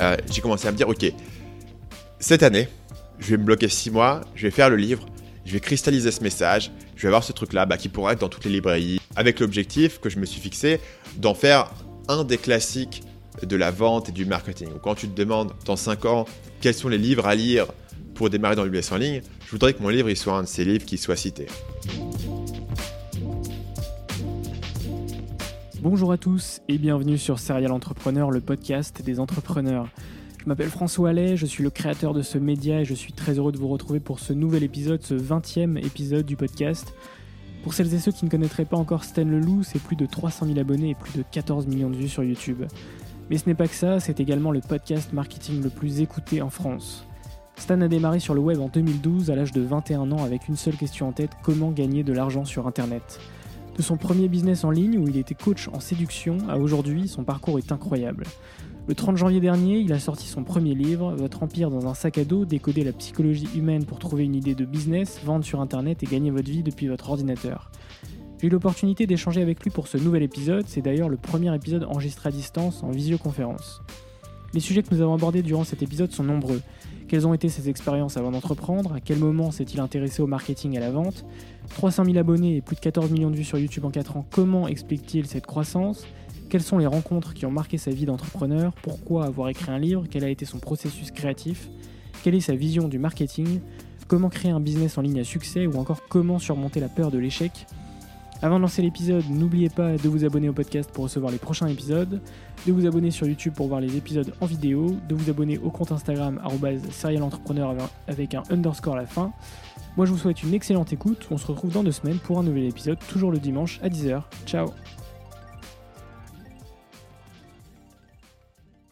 Euh, j'ai commencé à me dire, ok, cette année, je vais me bloquer 6 mois, je vais faire le livre, je vais cristalliser ce message, je vais avoir ce truc-là bah, qui pourra être dans toutes les librairies, avec l'objectif que je me suis fixé d'en faire un des classiques de la vente et du marketing. Quand tu te demandes dans 5 ans quels sont les livres à lire pour démarrer dans business en ligne, je voudrais que mon livre il soit un de ces livres qui soit cité. Bonjour à tous et bienvenue sur Serial Entrepreneur, le podcast des entrepreneurs. Je m'appelle François Allais, je suis le créateur de ce média et je suis très heureux de vous retrouver pour ce nouvel épisode, ce 20e épisode du podcast. Pour celles et ceux qui ne connaîtraient pas encore Stan Leloup, c'est plus de 300 000 abonnés et plus de 14 millions de vues sur YouTube. Mais ce n'est pas que ça, c'est également le podcast marketing le plus écouté en France. Stan a démarré sur le web en 2012 à l'âge de 21 ans avec une seule question en tête, comment gagner de l'argent sur Internet? De son premier business en ligne où il était coach en séduction à aujourd'hui, son parcours est incroyable. Le 30 janvier dernier, il a sorti son premier livre, Votre empire dans un sac à dos, décoder la psychologie humaine pour trouver une idée de business, vendre sur internet et gagner votre vie depuis votre ordinateur. J'ai eu l'opportunité d'échanger avec lui pour ce nouvel épisode, c'est d'ailleurs le premier épisode enregistré à distance en visioconférence. Les sujets que nous avons abordés durant cet épisode sont nombreux. Quelles ont été ses expériences avant d'entreprendre? À quel moment s'est-il intéressé au marketing et à la vente? 300 000 abonnés et plus de 14 millions de vues sur YouTube en 4 ans, comment explique-t-il cette croissance? Quelles sont les rencontres qui ont marqué sa vie d'entrepreneur? Pourquoi avoir écrit un livre? Quel a été son processus créatif? Quelle est sa vision du marketing? Comment créer un business en ligne à succès? Ou encore comment surmonter la peur de l'échec? Avant de lancer l'épisode, n'oubliez pas de vous abonner au podcast pour recevoir les prochains épisodes, de vous abonner sur YouTube pour voir les épisodes en vidéo, de vous abonner au compte Instagram serialentrepreneur avec un underscore à la fin. Moi je vous souhaite une excellente écoute, on se retrouve dans deux semaines pour un nouvel épisode, toujours le dimanche à 10h. Ciao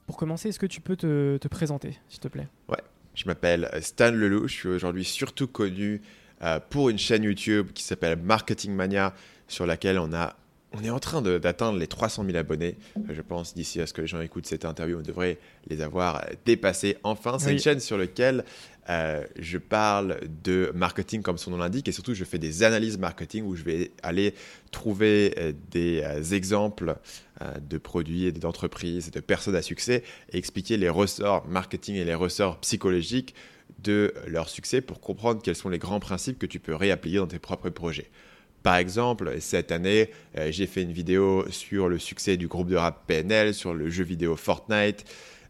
Pour commencer, est-ce que tu peux te, te présenter, s'il te plaît? Ouais, je m'appelle Stan Leloup, je suis aujourd'hui surtout connu euh, pour une chaîne YouTube qui s'appelle Marketing Mania, sur laquelle on a on est en train d'atteindre les 300 000 abonnés. Euh, je pense d'ici à ce que les gens écoutent cette interview, on devrait les avoir dépassés. Enfin, c'est une chaîne sur laquelle euh, je parle de marketing comme son nom l'indique et surtout je fais des analyses marketing où je vais aller trouver euh, des exemples de produits et d'entreprises et de personnes à succès et expliquer les ressorts marketing et les ressorts psychologiques de leur succès pour comprendre quels sont les grands principes que tu peux réappliquer dans tes propres projets. Par exemple, cette année, euh, j'ai fait une vidéo sur le succès du groupe de rap PNL, sur le jeu vidéo Fortnite,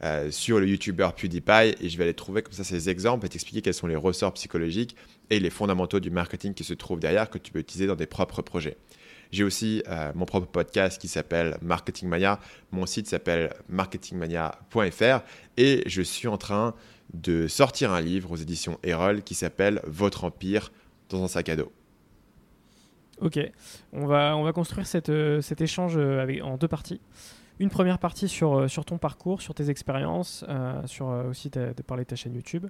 euh, sur le YouTuber PewDiePie, et je vais aller trouver comme ça ces exemples et t'expliquer quels sont les ressorts psychologiques et les fondamentaux du marketing qui se trouvent derrière que tu peux utiliser dans tes propres projets. J'ai aussi euh, mon propre podcast qui s'appelle Marketing Mania. Mon site s'appelle marketingmania.fr et je suis en train de sortir un livre aux éditions Erol qui s'appelle Votre Empire dans un sac à dos. Ok, on va, on va construire euh, cet échange euh, en deux parties. Une première partie sur, euh, ton parcours, sur tes expériences, sur aussi de parler de ta chaîne YouTube.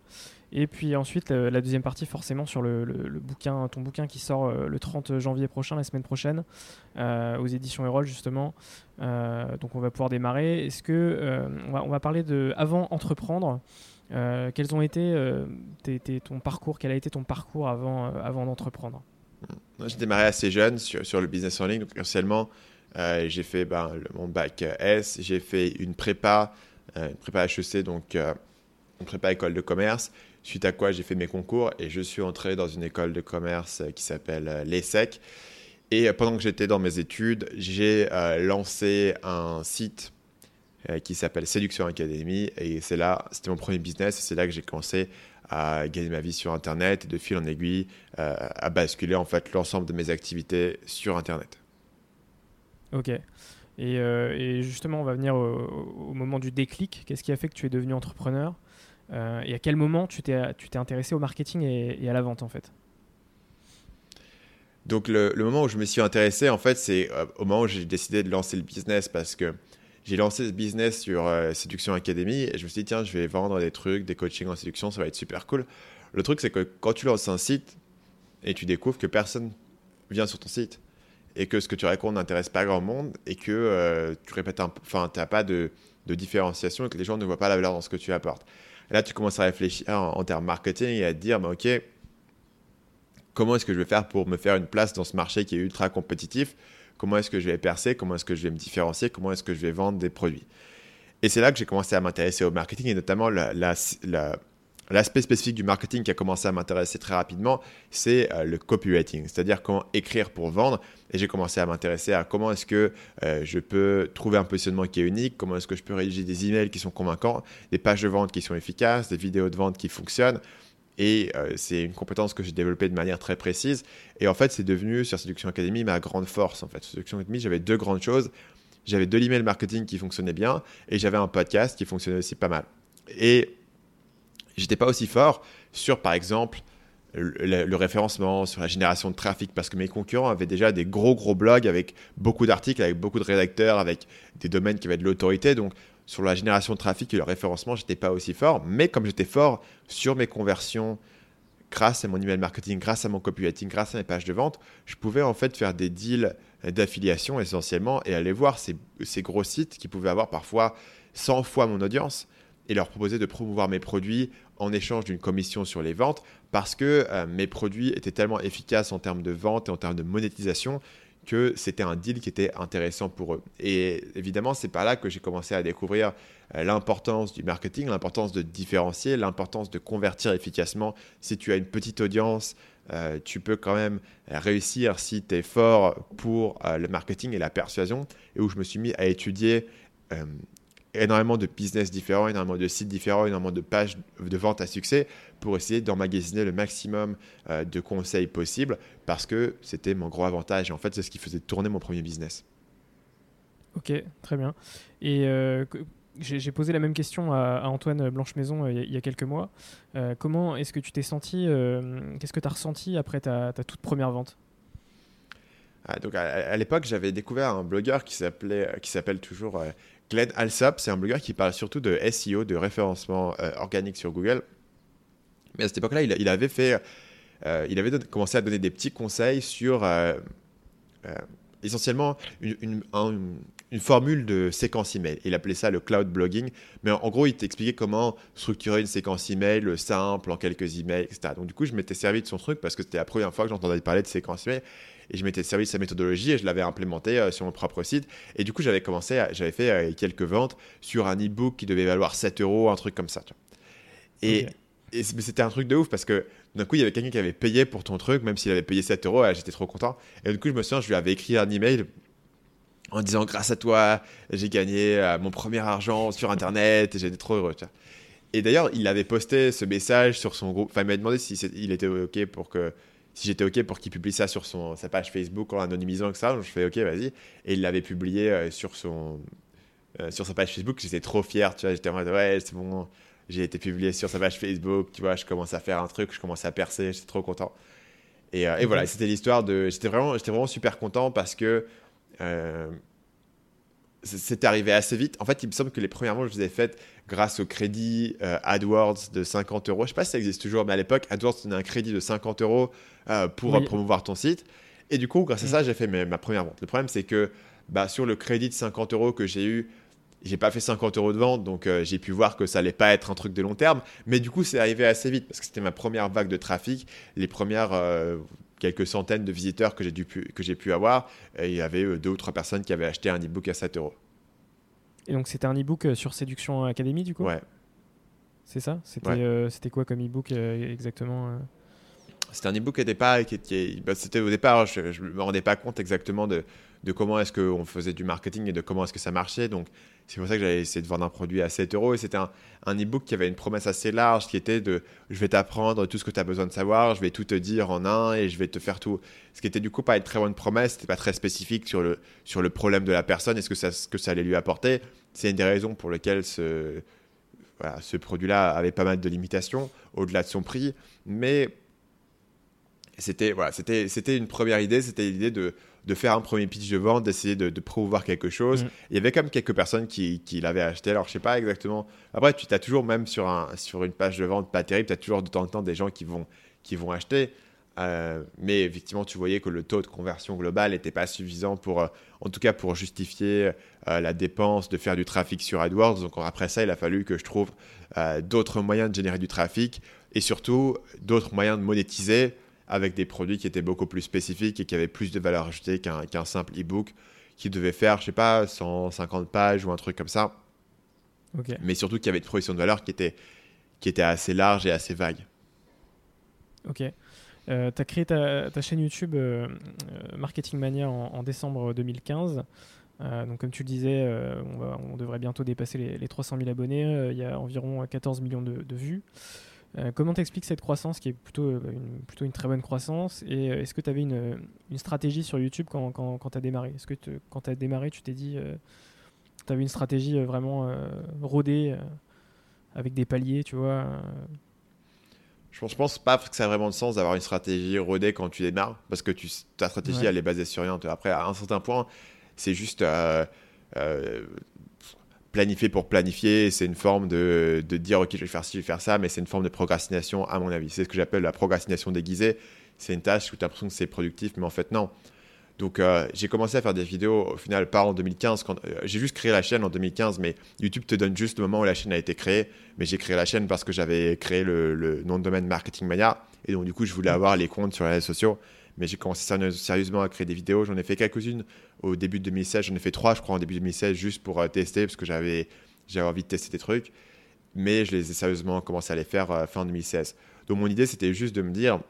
Et puis ensuite, la deuxième partie forcément sur le, bouquin, ton bouquin qui sort le 30 janvier prochain, la semaine prochaine, aux éditions Erol justement. donc on va pouvoir démarrer. Est-ce que on, va, parler de avant entreprendre quels ont été ton parcours Quel a été ton parcours avant, avant d'entreprendre? J'ai démarré assez jeune sur, sur, le business en ligne. Donc, essentiellement, j'ai fait ben, mon bac S, j'ai fait une prépa, une prépa HEC, donc une prépa école de commerce. Suite à quoi j'ai fait mes concours et je suis entré dans une école de commerce qui s'appelle l'ESSEC. Et pendant que j'étais dans mes études, j'ai lancé un site euh, qui s'appelle Séduction Academy. Et c'est là, c'était mon premier business. Et c'est là que j'ai commencé à gagner ma vie sur Internet et de fil en aiguille euh, à basculer en fait l'ensemble de mes activités sur Internet. Ok. Et, euh, et justement, on va venir au, moment du déclic. Qu'est-ce qui a fait que tu es devenu entrepreneur Et à quel moment tu t'es, tu t'es intéressé au marketing et, à la vente en fait? Donc le, le, moment où je me suis intéressé, en fait, c'est au moment où j'ai décidé de lancer le business parce que j'ai lancé ce business sur euh, Séduction Academy et je me suis dit, tiens, je vais vendre des trucs, des coachings en séduction, ça va être super cool. Le truc, c'est que quand tu lances un site et tu découvres que personne vient sur ton site et que ce que tu racontes n'intéresse pas grand monde et que euh, tu répètes enfin, tu n'as pas de, de, différenciation et que les gens ne voient pas la valeur dans ce que tu apportes. là, tu commences à réfléchir en, termes marketing et à te dire, bah, OK, comment est-ce que je vais faire pour me faire une place dans ce marché qui est ultra compétitif comment est-ce que je vais percer, comment est-ce que je vais me différencier, comment est-ce que je vais vendre des produits. Et c'est là que j'ai commencé à m'intéresser au marketing et notamment l'aspect spécifique du marketing qui a commencé à m'intéresser très rapidement, c'est euh, le copywriting, c'est-à-dire comment écrire pour vendre. Et j'ai commencé à m'intéresser à comment est-ce que euh, je peux trouver un positionnement qui est unique, comment est-ce que je peux rédiger des emails qui sont convaincants, des pages de vente qui sont efficaces, des vidéos de vente qui fonctionnent. Et euh, c'est une compétence que j'ai développée de manière très précise. Et en fait, c'est devenu sur Séduction Academy ma grande force. En fait, sur Séduction Academy, j'avais deux grandes choses. J'avais de l'email marketing qui fonctionnait bien et j'avais un podcast qui fonctionnait aussi pas mal. Et j'étais pas aussi fort sur, par exemple, le, référencement, sur la génération de trafic, parce que mes concurrents avaient déjà des gros, gros blogs avec beaucoup d'articles, avec beaucoup de rédacteurs, avec des domaines qui avaient de l'autorité. Donc, sur la génération de trafic et le référencement, j'étais pas aussi fort. Mais comme j'étais fort sur mes conversions, grâce à mon email marketing, grâce à mon copywriting, grâce à mes pages de vente, je pouvais en fait faire des deals d'affiliation essentiellement et aller voir ces, gros sites qui pouvaient avoir parfois 100 fois mon audience et leur proposer de promouvoir mes produits en échange d'une commission sur les ventes parce que euh, mes produits étaient tellement efficaces en termes de vente et en termes de monétisation que c'était un deal qui était intéressant pour eux. Et évidemment, c'est par là que j'ai commencé à découvrir euh, l'importance du marketing, l'importance de différencier, l'importance de convertir efficacement. Si tu as une petite audience, euh, tu peux quand même réussir si tu es fort pour euh, le marketing et la persuasion. Et où je me suis mis à étudier énormément de business différents, énormément de sites différents, énormément de pages de vente à succès pour essayer d'emmagasiner le maximum euh, de conseils possibles parce que c'était mon gros avantage. Et en fait, c'est ce qui faisait tourner mon premier business. Ok, très bien. Et euh, j'ai posé la même question à, Antoine Blanche-Maison euh, il y a quelques mois. comment est-ce que tu t'es senti Qu'est-ce que tu as ressenti après ta, toute première vente? Ah, donc à, l'époque, j'avais découvert un blogueur qui s'appelait, qui s'appelle toujours Glenn Alsop. C'est un blogueur qui parle surtout de SEO, de référencement organique sur Google. Mais à cette époque-là, il, avait fait, euh, il avait commencé à donner des petits conseils sur euh, euh, essentiellement une, formule de séquence email. Il appelait ça le cloud blogging. Mais en, gros, il t'expliquait comment structurer une séquence email simple en quelques emails, etc. Donc du coup, je m'étais servi de son truc parce que c'était la première fois que j'entendais parler de séquence email et je m'étais servi de sa méthodologie et je l'avais implémenté sur mon propre site. Et du coup, j'avais commencé, j'avais fait quelques ventes sur un e-book qui devait valoir 7 euros, un truc comme ça. Et, et c'était un truc de ouf parce que d'un coup, il y avait quelqu'un qui avait payé pour ton truc, même s'il avait payé 7 euros, j'étais trop content. Et du coup, je me souviens, je lui avais écrit un email en disant grâce à toi, j'ai gagné euh, mon premier argent sur Internet et j'étais trop heureux. Et d'ailleurs, il avait posté ce message sur son groupe. Enfin, il m'a demandé si il était OK pour que si j'étais OK pour qu'il publie ça sur son, sa page Facebook en anonymisant que ça. Donc je fais OK, vas-y. Et il l'avait publié euh, sur, son, euh, sur sa page Facebook. J'étais trop fier. Tu vois, j'étais en mode ouais, c'est bon j'ai été publié sur sa page Facebook, tu vois, je commence à faire un truc, je commence à percer, j'étais trop content. Et, euh, et voilà, c'était l'histoire de. J'étais vraiment, vraiment super content parce que c'était arrivé assez vite. En fait, il me semble que les premières mois, je les ai faites grâce au crédit euh, AdWords de 50 euros. Je sais pas si ça existe toujours, mais à l'époque, AdWords donnait un crédit de 50 euros pour promouvoir ton site. Et du coup, grâce à mm. ça, j'ai fait ma première vente. Le problème, c'est que bah, sur le crédit de 50 euros que j'ai eu, j'ai pas fait 50 euros de vente, donc euh, j'ai pu voir que ça allait pas être un truc de long terme. Mais du coup, c'est arrivé assez vite parce que c'était ma première vague de trafic, les premières euh, quelques centaines de visiteurs que j'ai pu, pu avoir. Et il y avait euh, deux ou trois personnes qui avaient acheté un e-book à 7 euros. Et donc, c'était un e-book sur Séduction Academy, du coup? Ouais. C'est ça? C'était c'était quoi comme e-book exactement C'était un e-book qui n'était pas. Qui, bah, c'était au départ, je ne me rendais pas compte exactement de, comment est-ce qu'on faisait du marketing et de comment est-ce que ça marchait. Donc, c'est pour ça que j'avais essayé de vendre un produit à 7 euros. Et c'était un, un e-book qui avait une promesse assez large qui était de je vais t'apprendre tout ce que tu as besoin de savoir, je vais tout te dire en un et je vais te faire tout. Ce qui était du coup pas une très bonne promesse, c'était pas très spécifique sur le, sur le problème de la personne et ce que ça, ce que ça allait lui apporter. C'est une des raisons pour lesquelles ce, ce produit-là avait pas mal de limitations au-delà de son prix. Mais c'était voilà, c'était une première idée, c'était l'idée de de faire un premier pitch de vente, d'essayer de, de, promouvoir quelque chose. Mm. Il y avait quand même quelques personnes qui, qui l'avaient acheté. Alors, je sais pas exactement. Après, tu as toujours, même sur, un, sur une page de vente pas terrible, tu as toujours de temps en temps des gens qui vont, qui vont acheter. Euh, mais effectivement, tu voyais que le taux de conversion global n'était pas suffisant pour, euh, en tout cas, pour justifier euh, la dépense de faire du trafic sur AdWords. Donc après ça, il a fallu que je trouve d'autres moyens de générer du trafic et surtout d'autres moyens de monétiser avec des produits qui étaient beaucoup plus spécifiques et qui avaient plus de valeur ajoutée qu'un simple e-book qui devait faire, je sais pas, 150 pages ou un truc comme ça. Mais surtout qui avait une proposition de valeur qui était, qui était assez large et assez vague. Ok. Euh, tu as créé ta, ta chaîne YouTube euh, euh, Marketing Mania en, décembre 2015. donc, comme tu le disais, on, on, devrait bientôt dépasser les, les 300 000 abonnés. Il y a environ 14 millions de, de vues. Euh, comment t'expliques cette croissance qui est plutôt euh, une, plutôt une très bonne croissance Et euh, est-ce que tu avais une, une, stratégie sur YouTube quand, quand, quand tu as démarré? Est-ce que quand tu as démarré, tu t'es dit, tu avais une stratégie vraiment rodée avec des paliers, tu vois je pense, je pense pas que ça a vraiment de sens d'avoir une stratégie rodée quand tu démarres, parce que tu, ta stratégie, elle est basée sur rien. Après, à un certain point, c'est juste planifier pour planifier, c'est une forme de, de, dire ok je vais faire ci, je vais faire ça, mais c'est une forme de procrastination à mon avis. C'est ce que j'appelle la procrastination déguisée. C'est une tâche où tu as l'impression que c'est productif, mais en fait non. Donc euh, j'ai commencé à faire des vidéos au final pas en 2015. Quand, euh, j'ai juste créé la chaîne en 2015, mais YouTube te donne juste le moment où la chaîne a été créée. Mais j'ai créé la chaîne parce que j'avais créé le, nom de domaine Marketing Mania. Et donc du coup je voulais avoir les comptes sur les réseaux sociaux mais j'ai commencé sérieusement à créer des vidéos. J'en ai fait quelques-unes au début de 2016. J'en ai fait trois, je crois, en début de 2016, juste pour euh, tester, parce que j'avais, envie de tester des trucs. Mais je les ai sérieusement commencé à les faire euh, fin 2016. Donc mon idée, c'était juste de me dire,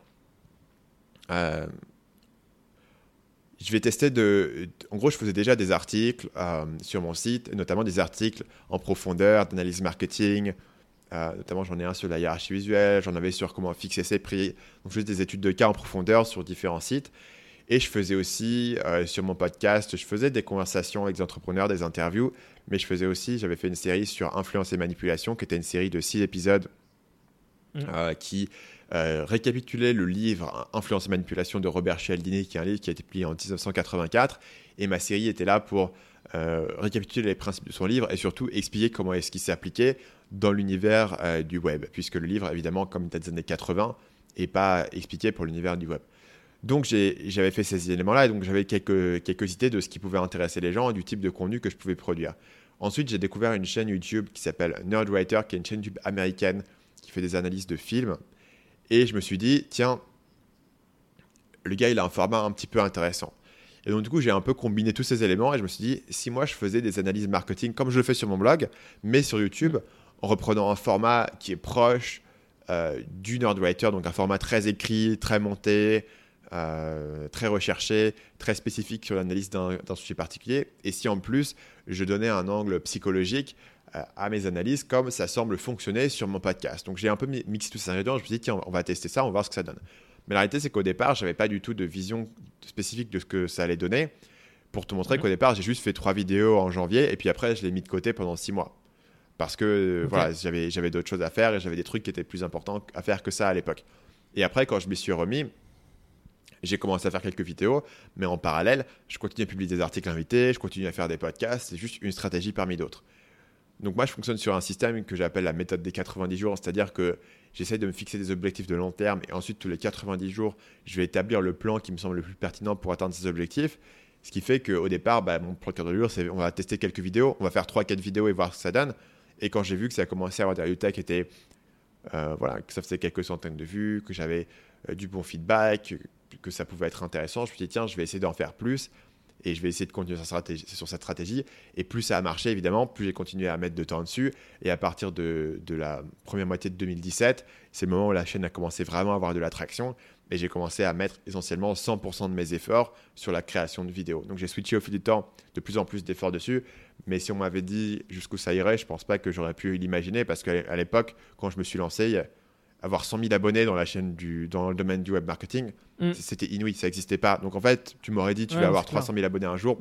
euh, je vais tester de... En gros, je faisais déjà des articles sur mon site, notamment des articles en profondeur, d'analyse marketing, notamment, j'en ai un sur la hiérarchie visuelle, j'en avais sur comment fixer ses prix. Donc, faisais des études de cas en profondeur sur différents sites. Et je faisais aussi, euh, sur mon podcast, je faisais des conversations avec des entrepreneurs, des interviews. Mais je faisais aussi, j'avais fait une série sur influence et manipulation, qui était une série de six épisodes mmh. euh, qui récapitulait le livre Influence et manipulation de Robert Cialdini, qui est un livre qui a été publié en 1984. Et ma série était là pour récapituler les principes de son livre et surtout expliquer comment est-ce qu'il s'est appliqué dans l'univers euh, du web, puisque le livre, évidemment, comme il date des années 80, n'est pas expliqué pour l'univers du web. Donc j'avais fait ces éléments-là, et donc j'avais quelques, idées de ce qui pouvait intéresser les gens et du type de contenu que je pouvais produire. Ensuite, j'ai découvert une chaîne YouTube qui s'appelle Nerdwriter, qui est une chaîne YouTube américaine qui fait des analyses de films. Et je me suis dit, tiens, le gars, il a un format un petit peu intéressant. Et donc, du coup, j'ai un peu combiné tous ces éléments et je me suis dit, si moi je faisais des analyses marketing comme je le fais sur mon blog, mais sur YouTube, en reprenant un format qui est proche euh, du Nerdwriter, donc un format très écrit, très monté, euh, très recherché, très spécifique sur l'analyse d'un sujet particulier. Et si en plus je donnais un angle psychologique euh, à mes analyses, comme ça semble fonctionner sur mon podcast. Donc j'ai un peu mixé tous ces ingrédients. Je me suis dit, tiens, on va tester ça, on va voir ce que ça donne. Mais la réalité, c'est qu'au départ, je n'avais pas du tout de vision spécifique de ce que ça allait donner. Pour te montrer mmh. qu'au départ, j'ai juste fait trois vidéos en janvier et puis après, je l'ai mis de côté pendant six mois parce que voilà, j'avais, j'avais d'autres choses à faire et j'avais des trucs qui étaient plus importants à faire que ça à l'époque. Et après, quand je m'y suis remis, j'ai commencé à faire quelques vidéos, mais en parallèle, je continue à publier des articles invités, je continue à faire des podcasts, c'est juste une stratégie parmi d'autres. Donc moi, je fonctionne sur un système que j'appelle la méthode des 90 jours, c'est-à-dire que j'essaie de me fixer des objectifs de long terme et ensuite, tous les 90 jours, je vais établir le plan qui me semble le plus pertinent pour atteindre ces objectifs Ce qui fait qu'au départ, bah, mon procureur de c'est on va tester quelques vidéos, on va faire 3-4 vidéos et voir ce que ça donne. Et quand j'ai vu que ça a commencé à avoir des résultats qui étaient, euh, voilà, que ça faisait quelques centaines de vues, que j'avais euh, du bon feedback, que, ça pouvait être intéressant, je me suis dit, tiens, je vais essayer d'en faire plus et je vais essayer de continuer sur cette stratégie. Et plus ça a marché, évidemment, plus j'ai continué à mettre de temps dessus. Et à partir de, de la première moitié de 2017, c'est le moment où la chaîne a commencé vraiment à avoir de l'attraction et j'ai commencé à mettre essentiellement 100% de mes efforts sur la création de vidéos. Donc j'ai switché au fil du temps de plus en plus d'efforts dessus, mais si on m'avait dit jusqu'où ça irait, je pense pas que j'aurais pu l'imaginer parce qu'à l'époque, quand je me suis lancé, avoir 100 000 abonnés dans la chaîne du, dans le domaine du web marketing, mm. c'était inouï, ça n'existait pas. Donc en fait, tu m'aurais dit tu vas avoir 300 000 abonnés un jour,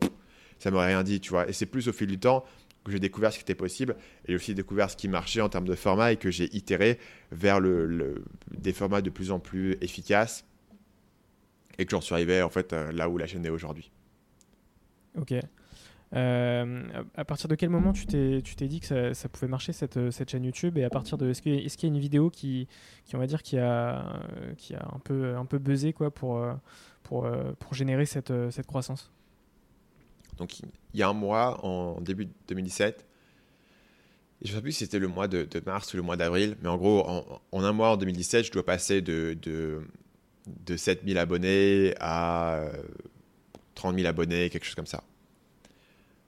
ça m'aurait rien dit, tu vois. Et c'est plus au fil du temps que j'ai découvert ce qui était possible et aussi découvert ce qui marchait en termes de format et que j'ai itéré vers le, des formats de plus en plus efficaces et que j'en suis arrivé en fait euh, là où la chaîne est aujourd'hui. Ok. Euh, à partir de quel moment tu t'es, dit que ça, pouvait marcher cette, cette, chaîne YouTube? Et à partir de est-ce, qu'il y a une vidéo qui, qui on va dire qui a, qui a un peu un peu buzzé quoi pour pour, pour générer cette, cette croissance? Donc il y a un mois, en début 2017, je ne sais plus si c'était le mois de, mars ou le mois d'avril, mais en gros, en, un mois, en 2017, je dois passer de, de, de 7000 abonnés à 30 euh, 000 abonnés, quelque chose comme ça.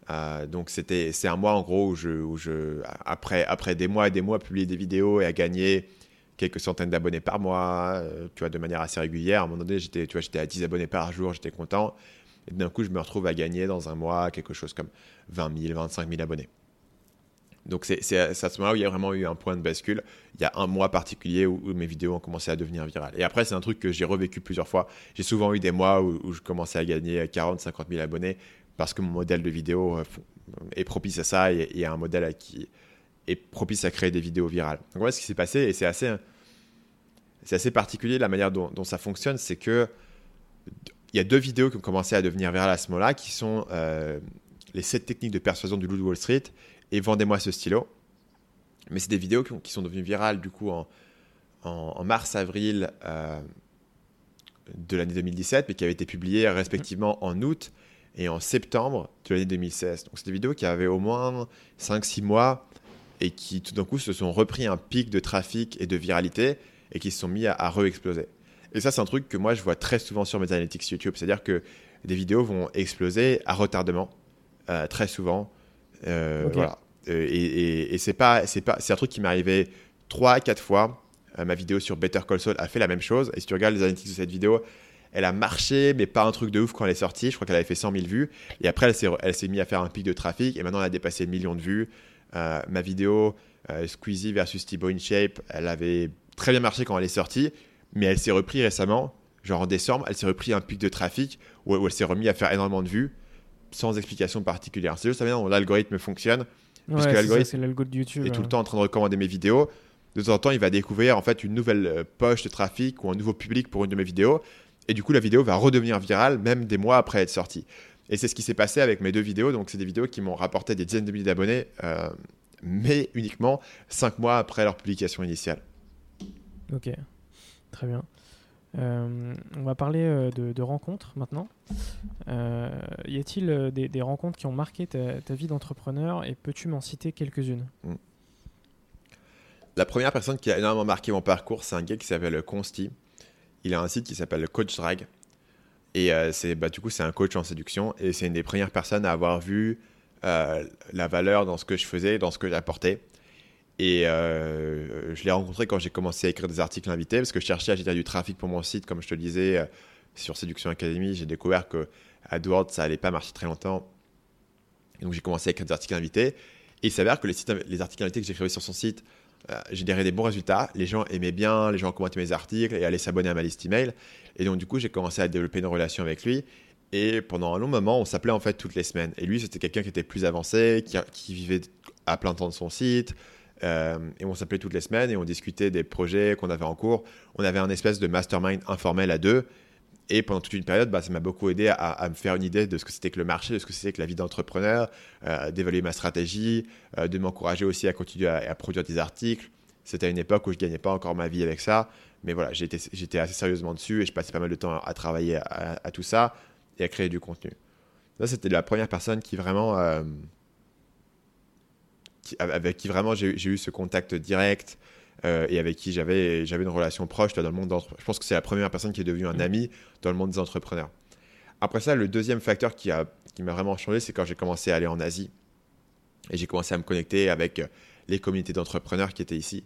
Euh, donc c'était c'est un mois en gros où je, où je après après des mois et des mois publier des vidéos et à gagner quelques centaines d'abonnés par mois euh, tu vois de manière assez régulière à un moment donné j'étais tu vois j'étais à 10 abonnés par jour j'étais content et d'un coup, je me retrouve à gagner dans un mois quelque chose comme 20 000, 25 000 abonnés. Donc c'est à ce moment-là où il y a vraiment eu un point de bascule. Il y a un mois particulier où, mes vidéos ont commencé à devenir virales. Et après, c'est un truc que j'ai revécu plusieurs fois. J'ai souvent eu des mois où, je commençais à gagner 40, 50 000 abonnés parce que mon modèle de vidéo euh, est propice à ça et, un modèle qui est propice à créer des vidéos virales. Donc voilà ce qui s'est passé et c'est assez, assez particulier la manière dont, dont ça fonctionne. C'est que il y a deux vidéos qui ont commencé à devenir virales à ce moment-là, qui sont euh, les 7 techniques de persuasion du loup de Wall Street et Vendez-moi ce stylo. Mais c'est des vidéos qui, sont devenues virales du coup en, en, mars-avril euh, de l'année 2017, mais qui avaient été publiées respectivement en août et en septembre de l'année 2016. Donc c'est des vidéos qui avaient au moins 5-6 mois et qui tout d'un coup se sont repris un pic de trafic et de viralité et qui se sont mis à, à re-exploser. Et ça, c'est un truc que moi, je vois très souvent sur mes analytics YouTube. C'est-à-dire que des vidéos vont exploser à retardement, euh, très souvent. Euh, voilà. Euh, et, et, c'est pas, c'est pas, c'est un truc qui m'est arrivé 3 4 fois. ma vidéo sur Better Call Saul a fait la même chose. Et si tu regardes les analytics de cette vidéo, elle a marché, mais pas un truc de ouf quand elle est sortie. Je crois qu'elle avait fait 100 000 vues. Et après, elle s'est, mise à faire un pic de trafic. Et maintenant, elle a dépassé le million de vues. ma vidéo Squeezie versus Thibaut InShape, elle avait très bien marché quand elle est sortie mais elle s'est repris récemment, genre en décembre, elle s'est repris un pic de trafic où, elle s'est remis à faire énormément de vues sans explication particulière. C'est juste la dont l'algorithme fonctionne. parce que l'algorithme est tout le temps en train de recommander mes vidéos. De temps en temps, il va découvrir en fait une nouvelle euh, poche de trafic ou un nouveau public pour une de mes vidéos. Et du coup, la vidéo va redevenir virale même des mois après être sortie. Et c'est ce qui s'est passé avec mes deux vidéos. Donc, c'est des vidéos qui m'ont rapporté des dizaines de milliers d'abonnés, euh, mais uniquement cinq mois après leur publication initiale. Ok. Très bien. Euh, on va parler euh, de, rencontres maintenant. Y a-t-il des, rencontres qui ont marqué ta, vie d'entrepreneur et peux-tu m'en citer quelques-unes? Mm. La première personne qui a énormément marqué mon parcours, c'est un gars qui s'appelle Consti. Il a un site qui s'appelle Coach Drag. Et c'est bah, du coup, c'est un coach en séduction. Et c'est une des premières personnes à avoir vu la valeur dans ce que je faisais, dans ce que j'apportais. Et euh, je l'ai rencontré quand j'ai commencé à écrire des articles invités, parce que je cherchais à générer du trafic pour mon site, comme je te le disais, euh, sur Séduction Academy. J'ai découvert que AdWords, ça allait pas marcher très longtemps. Et donc j'ai commencé à écrire des articles invités. Et il s'avère que les, sites, les articles invités que j'écrivais sur son site euh, généraient des bons résultats. Les gens aimaient bien, les gens commentaient mes articles et allaient s'abonner à ma liste email. Et donc du coup, j'ai commencé à développer une relation avec lui. Et pendant un long moment, on s'appelait en fait toutes les semaines. Et lui, c'était quelqu'un qui était plus avancé, qui, qui vivait à plein temps de son site, euh, et on s'appelait toutes les semaines et on discutait des projets qu'on avait en cours. On avait un espèce de mastermind informel à deux. Et pendant toute une période, bah, ça m'a beaucoup aidé à, me faire une idée de ce que c'était que le marché, de ce que c'était que la vie d'entrepreneur, euh, d'évaluer ma stratégie, euh, de m'encourager aussi à continuer à, produire des articles. C'était une époque où je gagnais pas encore ma vie avec ça, mais voilà, j'étais assez sérieusement dessus et je passais pas mal de temps à, travailler à, tout ça et à créer du contenu. Ça, c'était la première personne qui vraiment. Euh, avec qui vraiment j'ai eu ce contact direct euh, et avec qui j'avais une relation proche dans le monde Je pense que c'est la première personne qui est devenue un mm. ami dans le monde des entrepreneurs. Après ça, le deuxième facteur qui m'a qui vraiment changé, c'est quand j'ai commencé à aller en Asie. Et j'ai commencé à me connecter avec les communautés d'entrepreneurs qui étaient ici.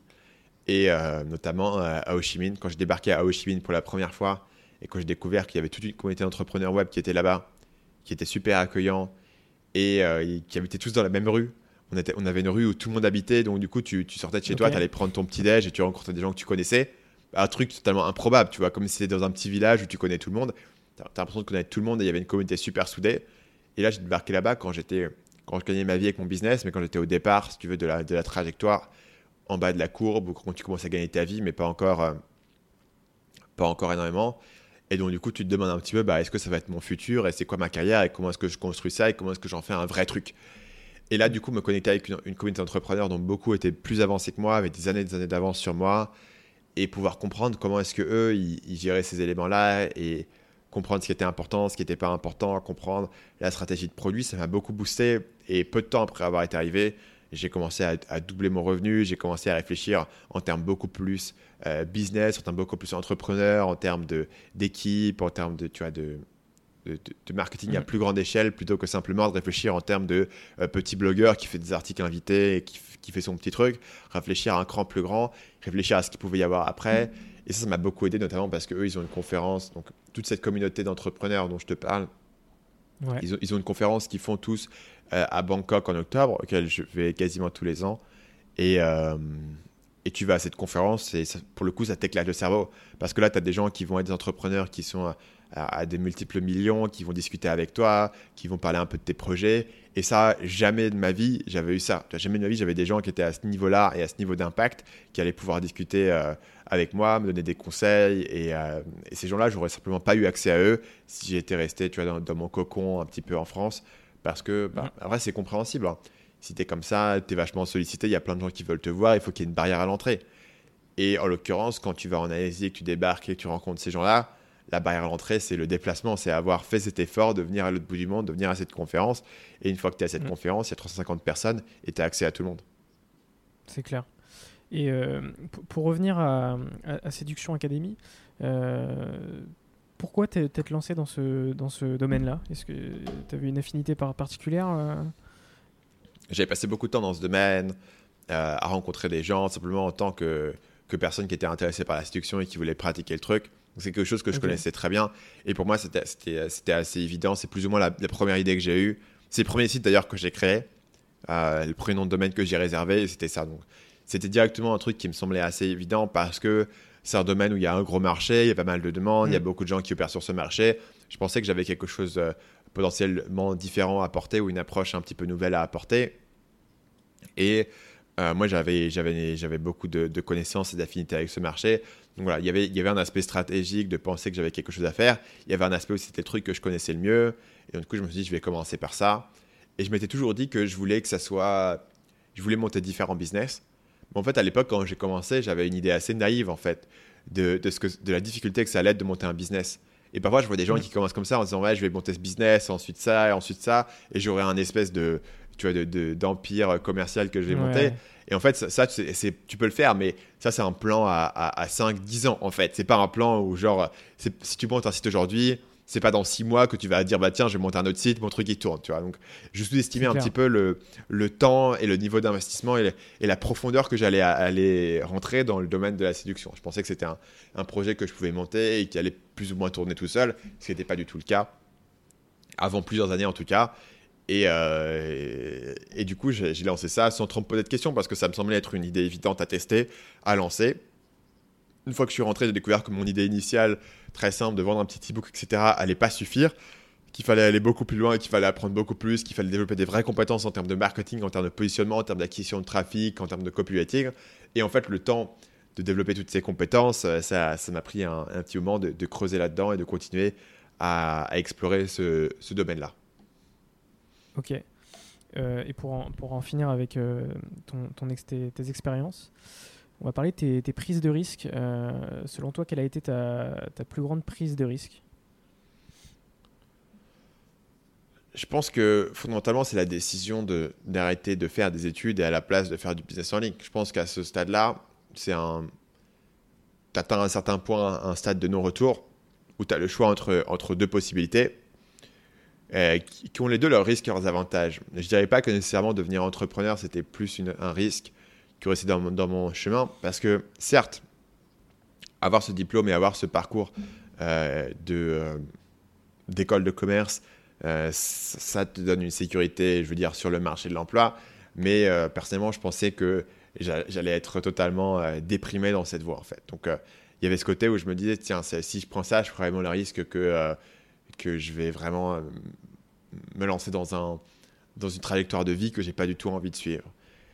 Et euh, notamment à Ho Chi Minh. Quand j'ai débarqué à Ho Chi Minh pour la première fois, et quand j'ai découvert qu'il y avait toute une communauté d'entrepreneurs web qui était là-bas, qui était super accueillant et euh, qui habitaient tous dans la même rue. On, était, on avait une rue où tout le monde habitait, donc du coup, tu, tu sortais de chez toi, tu allais prendre ton petit déj et tu rencontrais des gens que tu connaissais. Un truc totalement improbable, tu vois, comme si c'était dans un petit village où tu connais tout le monde. Tu as, l'impression de connaître tout le monde et il y avait une communauté super soudée. Et là, j'ai débarqué là-bas quand j'étais quand je gagnais ma vie avec mon business, mais quand j'étais au départ, si tu veux, de la, de la trajectoire, en bas de la courbe, ou quand tu commences à gagner ta vie, mais pas encore, euh, pas encore énormément. Et donc, du coup, tu te demandes un petit peu, bah, est-ce que ça va être mon futur et c'est quoi ma carrière et comment est-ce que je construis ça et comment est-ce que j'en fais un vrai truc? Et là, du coup, me connecter avec une, communauté d'entrepreneurs dont beaucoup étaient plus avancés que moi, avaient des années et des années d'avance sur moi et pouvoir comprendre comment est-ce que eux ils, géraient ces éléments-là et comprendre ce qui était important, ce qui n'était pas important, comprendre la stratégie de produit, ça m'a beaucoup boosté. Et peu de temps après avoir été arrivé, j'ai commencé à, doubler mon revenu, j'ai commencé à réfléchir en termes beaucoup plus euh, business, en termes beaucoup plus entrepreneur, en termes d'équipe, en termes de, tu vois, de, de, marketing à mm. plus grande échelle, plutôt que simplement de réfléchir en termes de euh, petit blogueur qui fait des articles invités et qui, qui, fait son petit truc, réfléchir à un cran plus grand, réfléchir à ce qu'il pouvait y avoir après. Mm. Et ça, ça m'a beaucoup aidé, notamment parce qu'eux, ils ont une conférence, donc toute cette communauté d'entrepreneurs dont je te parle, ils, ont, ils, ont, une conférence qu'ils font tous euh, à Bangkok en octobre, auquel je vais quasiment tous les ans. Et, euh, et tu vas à cette conférence et pour le coup, ça t'éclate le cerveau. Parce que là, tu as des gens qui vont être des entrepreneurs qui sont à, des multiples millions, qui vont discuter avec toi, qui vont parler un peu de tes projets. Et ça, jamais de ma vie, j'avais eu ça. Jamais de ma vie, j'avais des gens qui étaient à ce niveau-là et à ce niveau d'impact, qui allaient pouvoir discuter euh, avec moi, me donner des conseils. Et, et ces gens-là, j'aurais simplement pas eu accès à eux si j'étais resté tu vois, dans, dans, mon cocon un petit peu en France. Parce que, bah, après, c'est compréhensible. Hein. Si tu es comme ça, tu es vachement sollicité, il y a plein de gens qui veulent te voir, il faut qu'il y ait une barrière à l'entrée. Et en l'occurrence, quand tu vas en Asie et que tu débarques et que tu rencontres ces gens-là, la barrière à l'entrée, c'est le déplacement, c'est avoir fait cet effort de venir à l'autre bout du monde, de venir à cette conférence. Et une fois que tu es à cette conférence, il y a 350 personnes et tu as accès à tout le monde. C'est clair. Et euh, pour revenir à, Séduction Academy, euh, pourquoi t'être lancé dans ce, dans ce domaine-là? Est-ce que tu avais une affinité particulière euh? J'avais passé beaucoup de temps dans ce domaine, euh, à rencontrer des gens, simplement en tant que, que personne qui était intéressée par la séduction et qui voulait pratiquer le truc. C'est quelque chose que je connaissais très bien. Et pour moi, c'était assez évident. C'est plus ou moins la, première idée que j'ai eue. C'est le premier site d'ailleurs que j'ai créé. Euh, le premier nom de domaine que j'ai réservé, c'était ça. Donc, c'était directement un truc qui me semblait assez évident parce que c'est un domaine où il y a un gros marché, il y a pas mal de demandes, il y a mm. beaucoup de gens qui opèrent sur ce marché. Je pensais que j'avais quelque chose euh, potentiellement différent à apporter ou une approche un petit peu nouvelle à apporter. Et euh, moi, j'avais beaucoup de, connaissances et d'affinités avec ce marché. Donc voilà, il y, avait, il y avait un aspect stratégique de penser que j'avais quelque chose à faire. Il y avait un aspect où c'était le truc que je connaissais le mieux. Et donc, du coup, je me suis dit, je vais commencer par ça. Et je m'étais toujours dit que je voulais que ça soit. Je voulais monter différents business en fait, à l'époque, quand j'ai commencé, j'avais une idée assez naïve, en fait, de, de, ce que, de la difficulté que ça allait être de monter un business. Et parfois, je vois des gens qui commencent comme ça en disant, ouais, je vais monter ce business, ensuite ça, et ensuite ça, et j'aurai un espèce de, tu vois, d'empire de, commercial que je vais monter. Et en fait, ça, tu peux le faire, mais ça, c'est un plan à, à, à 5-10 ans, en fait. C'est pas un plan où, genre, si tu montes un site aujourd'hui, c'est pas dans six mois que tu vas dire bah tiens je vais monter un autre site mon truc il tourne tu vois. Donc je sous-estimais un petit peu le, le temps et le niveau d'investissement et, et, la profondeur que j'allais aller rentrer dans le domaine de la séduction. Je pensais que c'était un, un, projet que je pouvais monter et qui allait plus ou moins tourner tout seul ce qui n'était pas du tout le cas avant plusieurs années en tout cas et, euh, et, du coup j'ai lancé ça sans trop me poser de questions parce que ça me semblait être une idée évidente à tester à lancer une fois que je suis rentré, j'ai découvert que mon idée initiale, très simple, de vendre un petit e-book, etc., allait pas suffire, qu'il fallait aller beaucoup plus loin, qu'il fallait apprendre beaucoup plus, qu'il fallait développer des vraies compétences en termes de marketing, en termes de positionnement, en termes d'acquisition de trafic, en termes de copywriting. Et en fait, le temps de développer toutes ces compétences, euh, ça m'a pris un, petit moment de, creuser là-dedans et de continuer à, explorer ce, domaine-là. Ok. Euh, et pour en, pour en, finir avec euh, ton, tes, expériences, on va parler de tes, prises de risque. Euh, selon toi, quelle a été ta, plus grande prise de risque? Je pense que fondamentalement, c'est la décision d'arrêter de faire des études et à la place de faire du business en ligne. Je pense qu'à ce stade-là, c'est un. Tu atteins un certain point un stade de non-retour où tu as le choix entre, entre deux possibilités euh, qui, ont les deux leurs risques et leurs avantages. Je ne dirais pas que nécessairement devenir entrepreneur, c'était plus un risque aurait été dans, mon chemin parce que, certes, avoir ce diplôme et avoir ce parcours euh, euh, d'école de commerce, euh, ça te donne une sécurité, je veux dire, sur le marché de l'emploi. Mais personnellement, je pensais que j'allais être totalement déprimé dans cette voie, en fait. Donc, il y avait ce côté où je me disais, tiens, si je prends ça, je prends vraiment le risque que, que je vais vraiment me lancer dans, un, dans une trajectoire de vie que j'ai pas du tout envie de suivre.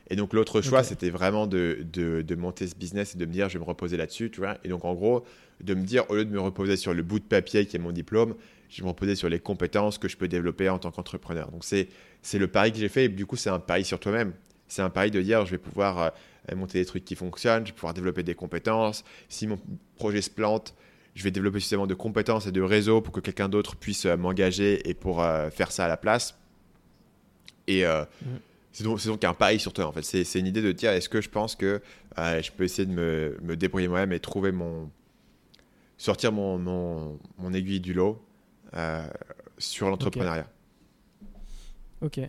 Et donc l'autre choix, okay. c'était vraiment de, de, de, monter ce business et de me dire, je vais me reposer là-dessus, tu vois. Et donc en gros, de me dire, au lieu de me reposer sur le bout de papier qui est mon diplôme, je vais me reposer sur les compétences que je peux développer en tant qu'entrepreneur. Donc c'est le pari que j'ai fait et du coup c'est un pari sur toi-même. C'est un pari de dire je vais pouvoir euh, monter des trucs qui fonctionnent, je vais pouvoir développer des compétences. Si mon projet se plante, je vais développer suffisamment de compétences et de réseaux pour que quelqu'un d'autre puisse euh, m'engager et pour euh, faire ça à la place. Et mmh. c'est donc, donc, un pari sur toi en fait. C'est une idée de dire est-ce que je pense que je peux essayer de me, me débrouiller moi-même et trouver mon sortir mon, mon, mon aiguille du lot euh, sur l'entrepreneuriat. Ok.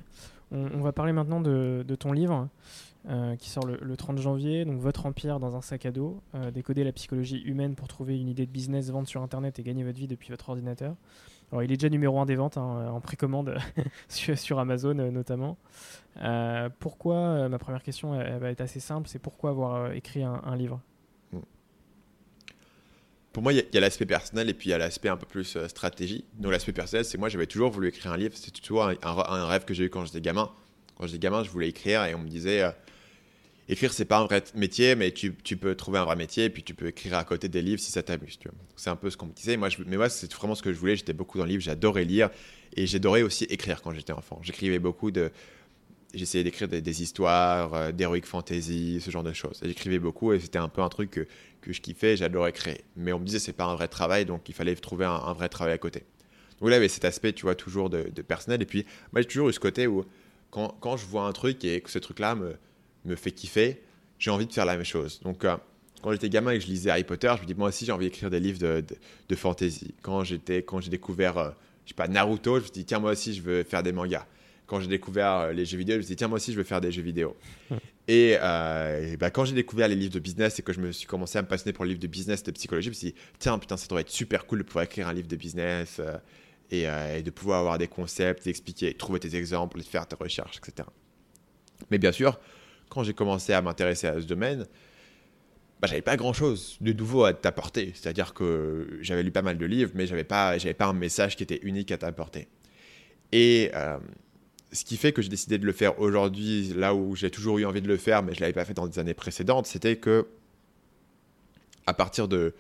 On, on, va parler maintenant de, de ton livre euh, qui sort le, le, 30 janvier. Donc, Votre empire dans un sac à dos. Euh, décoder la psychologie humaine pour trouver une idée de business, vendre sur Internet et gagner votre vie depuis votre ordinateur. Alors, il est déjà numéro un des ventes hein, en précommande sur, Amazon notamment. Euh, pourquoi, ma première question elle, va être assez simple, c'est pourquoi avoir écrit un, livre? Pour moi, il y a, l'aspect personnel et puis il y a l'aspect un peu plus euh, stratégie. Donc, l'aspect personnel, c'est moi, j'avais toujours voulu écrire un livre. C'était toujours un, rêve que j'ai eu quand j'étais gamin. Quand j'étais gamin, je voulais écrire et on me disait écrire, c'est pas un vrai métier, mais tu, peux trouver un vrai métier et puis tu peux écrire à côté des livres si ça t'amuse. C'est un peu ce qu'on me disait. Moi, mais moi, c'est vraiment ce que je voulais. J'étais beaucoup dans le livre, j'adorais lire et j'adorais aussi écrire quand j'étais enfant. J'écrivais beaucoup de. J'essayais d'écrire des, histoires, euh, d'heroic fantasy, ce genre de choses. J'écrivais beaucoup et c'était un peu un truc que, que je kiffais, j'adorais créer. Mais on me disait c'est pas un vrai travail, donc il fallait trouver un, vrai travail à côté. Donc là, il y avait cet aspect, tu vois, toujours de, de personnel. Et puis, moi, j'ai toujours eu ce côté où, quand, quand, je vois un truc et que ce truc-là me, me fait kiffer, j'ai envie de faire la même chose. Donc, euh, quand j'étais gamin et que je lisais Harry Potter, je me dis, moi aussi, j'ai envie d'écrire des livres de, de, de fantasy. Quand j'ai découvert, euh, je sais pas, Naruto, je me dis, tiens, moi aussi, je veux faire des mangas quand j'ai découvert euh, les jeux vidéo, je me dit, tiens, moi aussi, je veux faire des jeux vidéo. Et, euh, et bah, quand j'ai découvert les livres de business et que je me suis commencé à me passionner pour les livres de business, de psychologie, je me suis dit, tiens, putain, ça devrait être super cool de pouvoir écrire un livre de business et, et, de pouvoir avoir des concepts, expliquer, trouver tes exemples, faire tes recherches, etc. Mais bien sûr, quand j'ai commencé à m'intéresser à ce domaine, bah, j'avais pas grand chose de nouveau à t'apporter. C'est-à-dire que j'avais lu pas mal de livres, mais j'avais pas, j'avais pas un message qui était unique à t'apporter. Et euh, ce qui fait que j'ai décidé de le faire aujourd'hui, là où j'ai toujours eu envie de le faire, mais je l'avais pas fait dans des années précédentes, c'était que à partir de,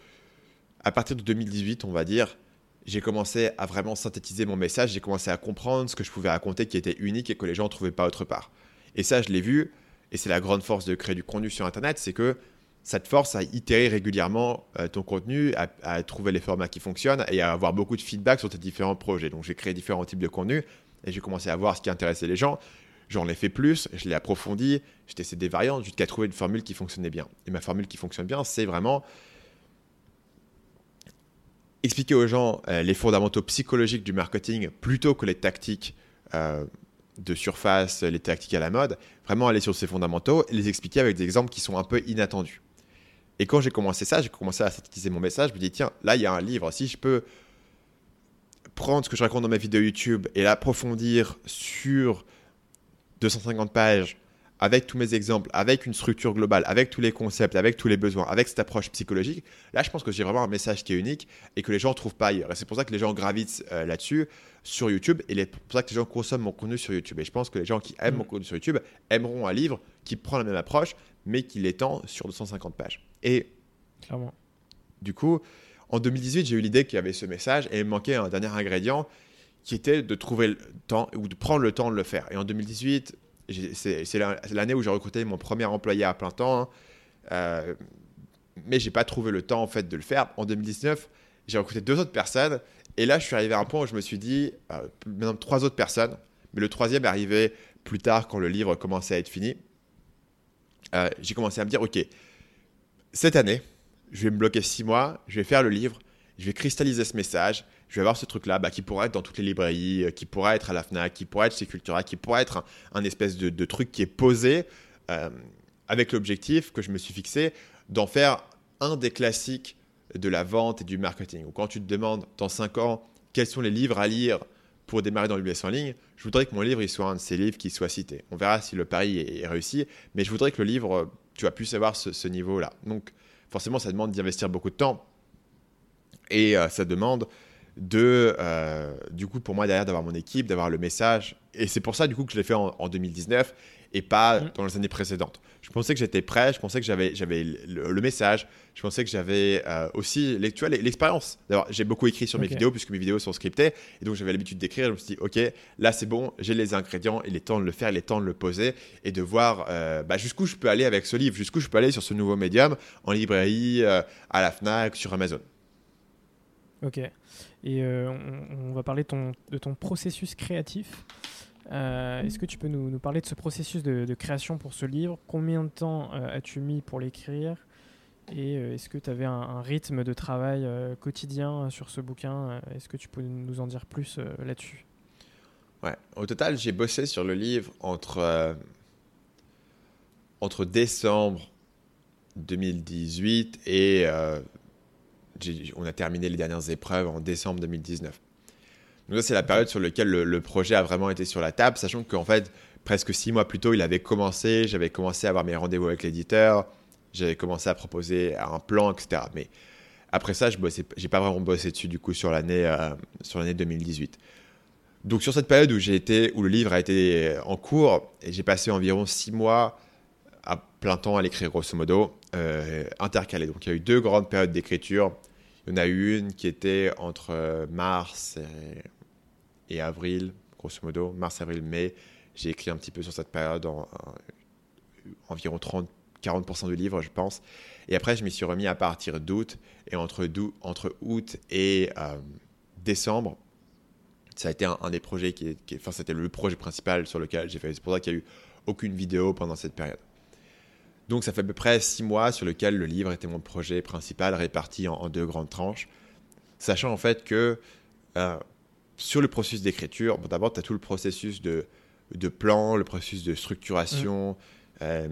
à partir de 2018, on va dire, j'ai commencé à vraiment synthétiser mon message, j'ai commencé à comprendre ce que je pouvais raconter qui était unique et que les gens ne trouvaient pas autre part. Et ça, je l'ai vu, et c'est la grande force de créer du contenu sur Internet, c'est que ça te force à itérer régulièrement euh, ton contenu, à, à, trouver les formats qui fonctionnent et à avoir beaucoup de feedback sur tes différents projets. Donc j'ai créé différents types de contenus et j'ai commencé à voir ce qui intéressait les gens. J'en ai fait plus, je l'ai approfondi, j'ai testé des variantes jusqu'à trouver une formule qui fonctionnait bien. Et ma formule qui fonctionne bien, c'est vraiment expliquer aux gens euh, les fondamentaux psychologiques du marketing plutôt que les tactiques euh, de surface, les tactiques à la mode. Vraiment aller sur ces fondamentaux et les expliquer avec des exemples qui sont un peu inattendus. Et quand j'ai commencé ça, j'ai commencé à synthétiser mon message. Je me dis, tiens, là, il y a un livre. Si je peux prendre ce que je raconte dans ma vidéo YouTube et l'approfondir sur 250 pages avec tous mes exemples, avec une structure globale, avec tous les concepts, avec tous les besoins, avec cette approche psychologique, là je pense que j'ai vraiment un message qui est unique et que les gens ne trouvent pas ailleurs. Et c'est pour ça que les gens gravitent euh, là-dessus sur YouTube et c'est pour ça que les gens consomment mon contenu sur YouTube. Et je pense que les gens qui aiment mmh. mon contenu sur YouTube aimeront un livre qui prend la même approche mais qui l'étend sur 250 pages. Et Clairement. du coup, en 2018, j'ai eu l'idée qu'il y avait ce message et il me manquait un dernier ingrédient qui était de trouver le temps ou de prendre le temps de le faire. Et en 2018, c'est l'année où j'ai recruté mon premier employé à plein temps, hein. euh, mais j'ai pas trouvé le temps en fait de le faire. En 2019, j'ai recruté deux autres personnes Et là, je suis arrivé à un point où je me suis dit, euh, maintenant trois autres personnes, mais le troisième est arrivé plus tard quand le livre commençait à être fini. Euh, j'ai commencé à me dire, ok, cette année, je vais me bloquer six mois, je vais faire le livre, je vais cristalliser ce message, je vais avoir ce truc-là bah, qui pourrait être dans toutes les librairies, euh, qui pourrait être à la FNAC, qui pourrait être chez Cultura, qui pourrait être un, espèce de, truc qui est posé euh, avec l'objectif que je me suis fixé d'en faire un des classiques de la vente et du marketing. Ou quand tu te demandes dans cinq ans quels sont les livres à lire pour démarrer dans le en ligne, je voudrais que mon livre il soit un de ces livres qui soit cité. On verra si le pari est, réussi, mais je voudrais que le livre, tu vas plus avoir ce, niveau-là. Donc forcément, ça demande d'y investir beaucoup de temps et euh, ça demande de, euh, du coup, pour moi, derrière, d'avoir mon équipe, d'avoir le message. Et c'est pour ça, du coup, que je l'ai fait en, 2019 et pas mmh. dans les années précédentes. Je pensais que j'étais prêt, je pensais que j'avais, le, message, je pensais que j'avais euh, aussi l'expérience. D'abord, j'ai beaucoup écrit sur mes vidéos puisque mes vidéos sont scriptées et donc j'avais l'habitude d'écrire. Je me suis dit, ok, là c'est bon, j'ai les ingrédients, il est temps de le faire, il est temps de le poser et de voir bah, jusqu'où je peux aller avec ce livre, jusqu'où je peux aller sur ce nouveau médium en librairie, à la Fnac, sur Amazon. Ok. Et euh, on, va parler de ton processus créatif. Euh, est-ce que tu peux nous, parler de ce processus de, création pour ce livre? Combien de temps euh, as-tu mis pour l'écrire? Et est-ce que tu avais un, rythme de travail quotidien sur ce bouquin? Est-ce que tu peux nous en dire plus là-dessus? Ouais, au total, j'ai bossé sur le livre entre, entre décembre 2018 et on a terminé les dernières épreuves en décembre 2019. Donc ça, c'est la période sur laquelle le, projet a vraiment été sur la table, sachant qu'en fait, presque six mois plus tôt, il avait commencé, j'avais commencé à avoir mes rendez-vous avec l'éditeur, j'avais commencé à proposer un plan, etc. Mais après ça, je n'ai pas vraiment bossé dessus du coup sur l'année euh, sur l'année 2018. Donc sur cette période où été, où le livre a été en cours, j'ai passé environ six mois à plein temps à l'écrire grosso modo, euh, intercalé. Donc il y a eu deux grandes périodes d'écriture. Il y en a eu une qui était entre euh, mars et, avril, grosso modo, mars, avril, mai. J'ai écrit un petit peu sur cette période, en, environ 30-40% du livre, je pense. Et après, je m'y suis remis à partir d'août. Et entre, août et euh, décembre, ça a été un, des projets qui enfin, c'était le projet principal sur lequel j'ai fait. C'est pour ça qu'il n'y a eu aucune vidéo pendant cette période. Donc ça fait à peu près six mois sur lequel le livre était mon projet principal réparti en, deux grandes tranches. Sachant en fait que euh, sur le processus d'écriture, d'abord tu as tout le processus de, de plan, le processus de structuration, mm. euh,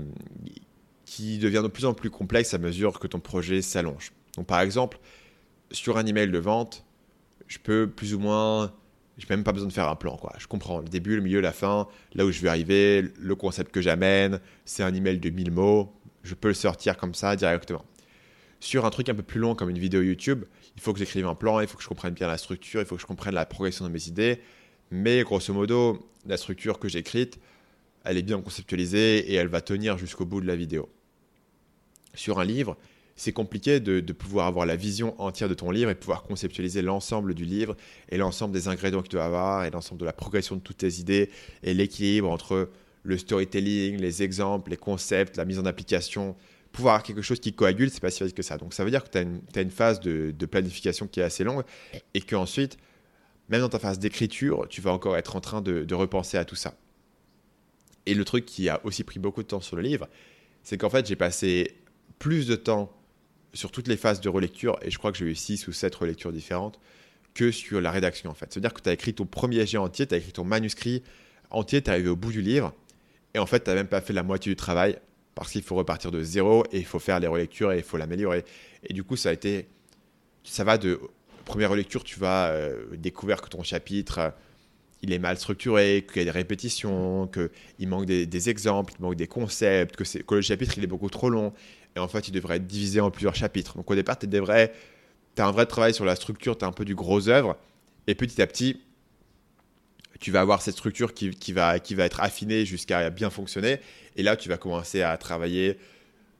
qui devient de plus en plus complexe à mesure que ton projet s'allonge. Donc par exemple, sur un email de vente, je peux plus ou moins j'ai même pas besoin de faire un plan. Je comprends le début, le milieu, la fin, là où je vais arriver, le concept que j'amène. C'est un email de 1000 mots. Je peux le sortir comme ça directement. Sur un truc un peu plus long comme une vidéo YouTube, il faut que j'écrive un plan, il faut que je comprenne bien la structure, il faut que je comprenne la progression de mes idées. Mais grosso modo, la structure que j'ai écrite, elle est bien conceptualisée et elle va tenir jusqu'au bout de la vidéo. Sur un livre, c'est compliqué de, pouvoir avoir la vision entière de ton livre et pouvoir conceptualiser l'ensemble du livre et l'ensemble des ingrédients que tu dois avoir et l'ensemble de la progression de toutes tes idées et l'équilibre entre le storytelling, les exemples, les concepts, la mise en application. Pouvoir avoir quelque chose qui coagule, c'est pas si facile que ça. Donc ça veut dire que tu as, une phase de, planification qui est assez longue et qu'ensuite, même dans ta phase d'écriture, tu vas encore être en train de repenser à tout ça. Et le truc qui a aussi pris beaucoup de temps sur le livre, c'est qu'en fait, j'ai passé plus de temps sur toutes les phases de relecture, et je crois que j'ai eu 6 ou 7 relectures différentes, que sur la rédaction en fait. C'est-à-dire que tu as écrit ton premier jet entier, tu as écrit ton manuscrit entier, tu es arrivé au bout du livre, et en fait, tu n'as même pas fait la moitié du travail, parce qu'il faut repartir de zéro, et il faut faire les relectures, et il faut l'améliorer. Et du coup, ça a été... Ça va de... Première relecture, tu vas euh, découvrir que ton chapitre, il est mal structuré, qu'il y a des répétitions, qu'il manque des, exemples, il manque des concepts, que, que le chapitre, il est beaucoup trop long. Et en fait, il devrait être divisé en plusieurs chapitres. Donc au départ, tu as un vrai travail sur la structure, tu as un peu du gros œuvre. Et petit à petit, tu vas avoir cette structure qui, va, être affinée jusqu'à bien fonctionner. Et là, tu vas commencer à travailler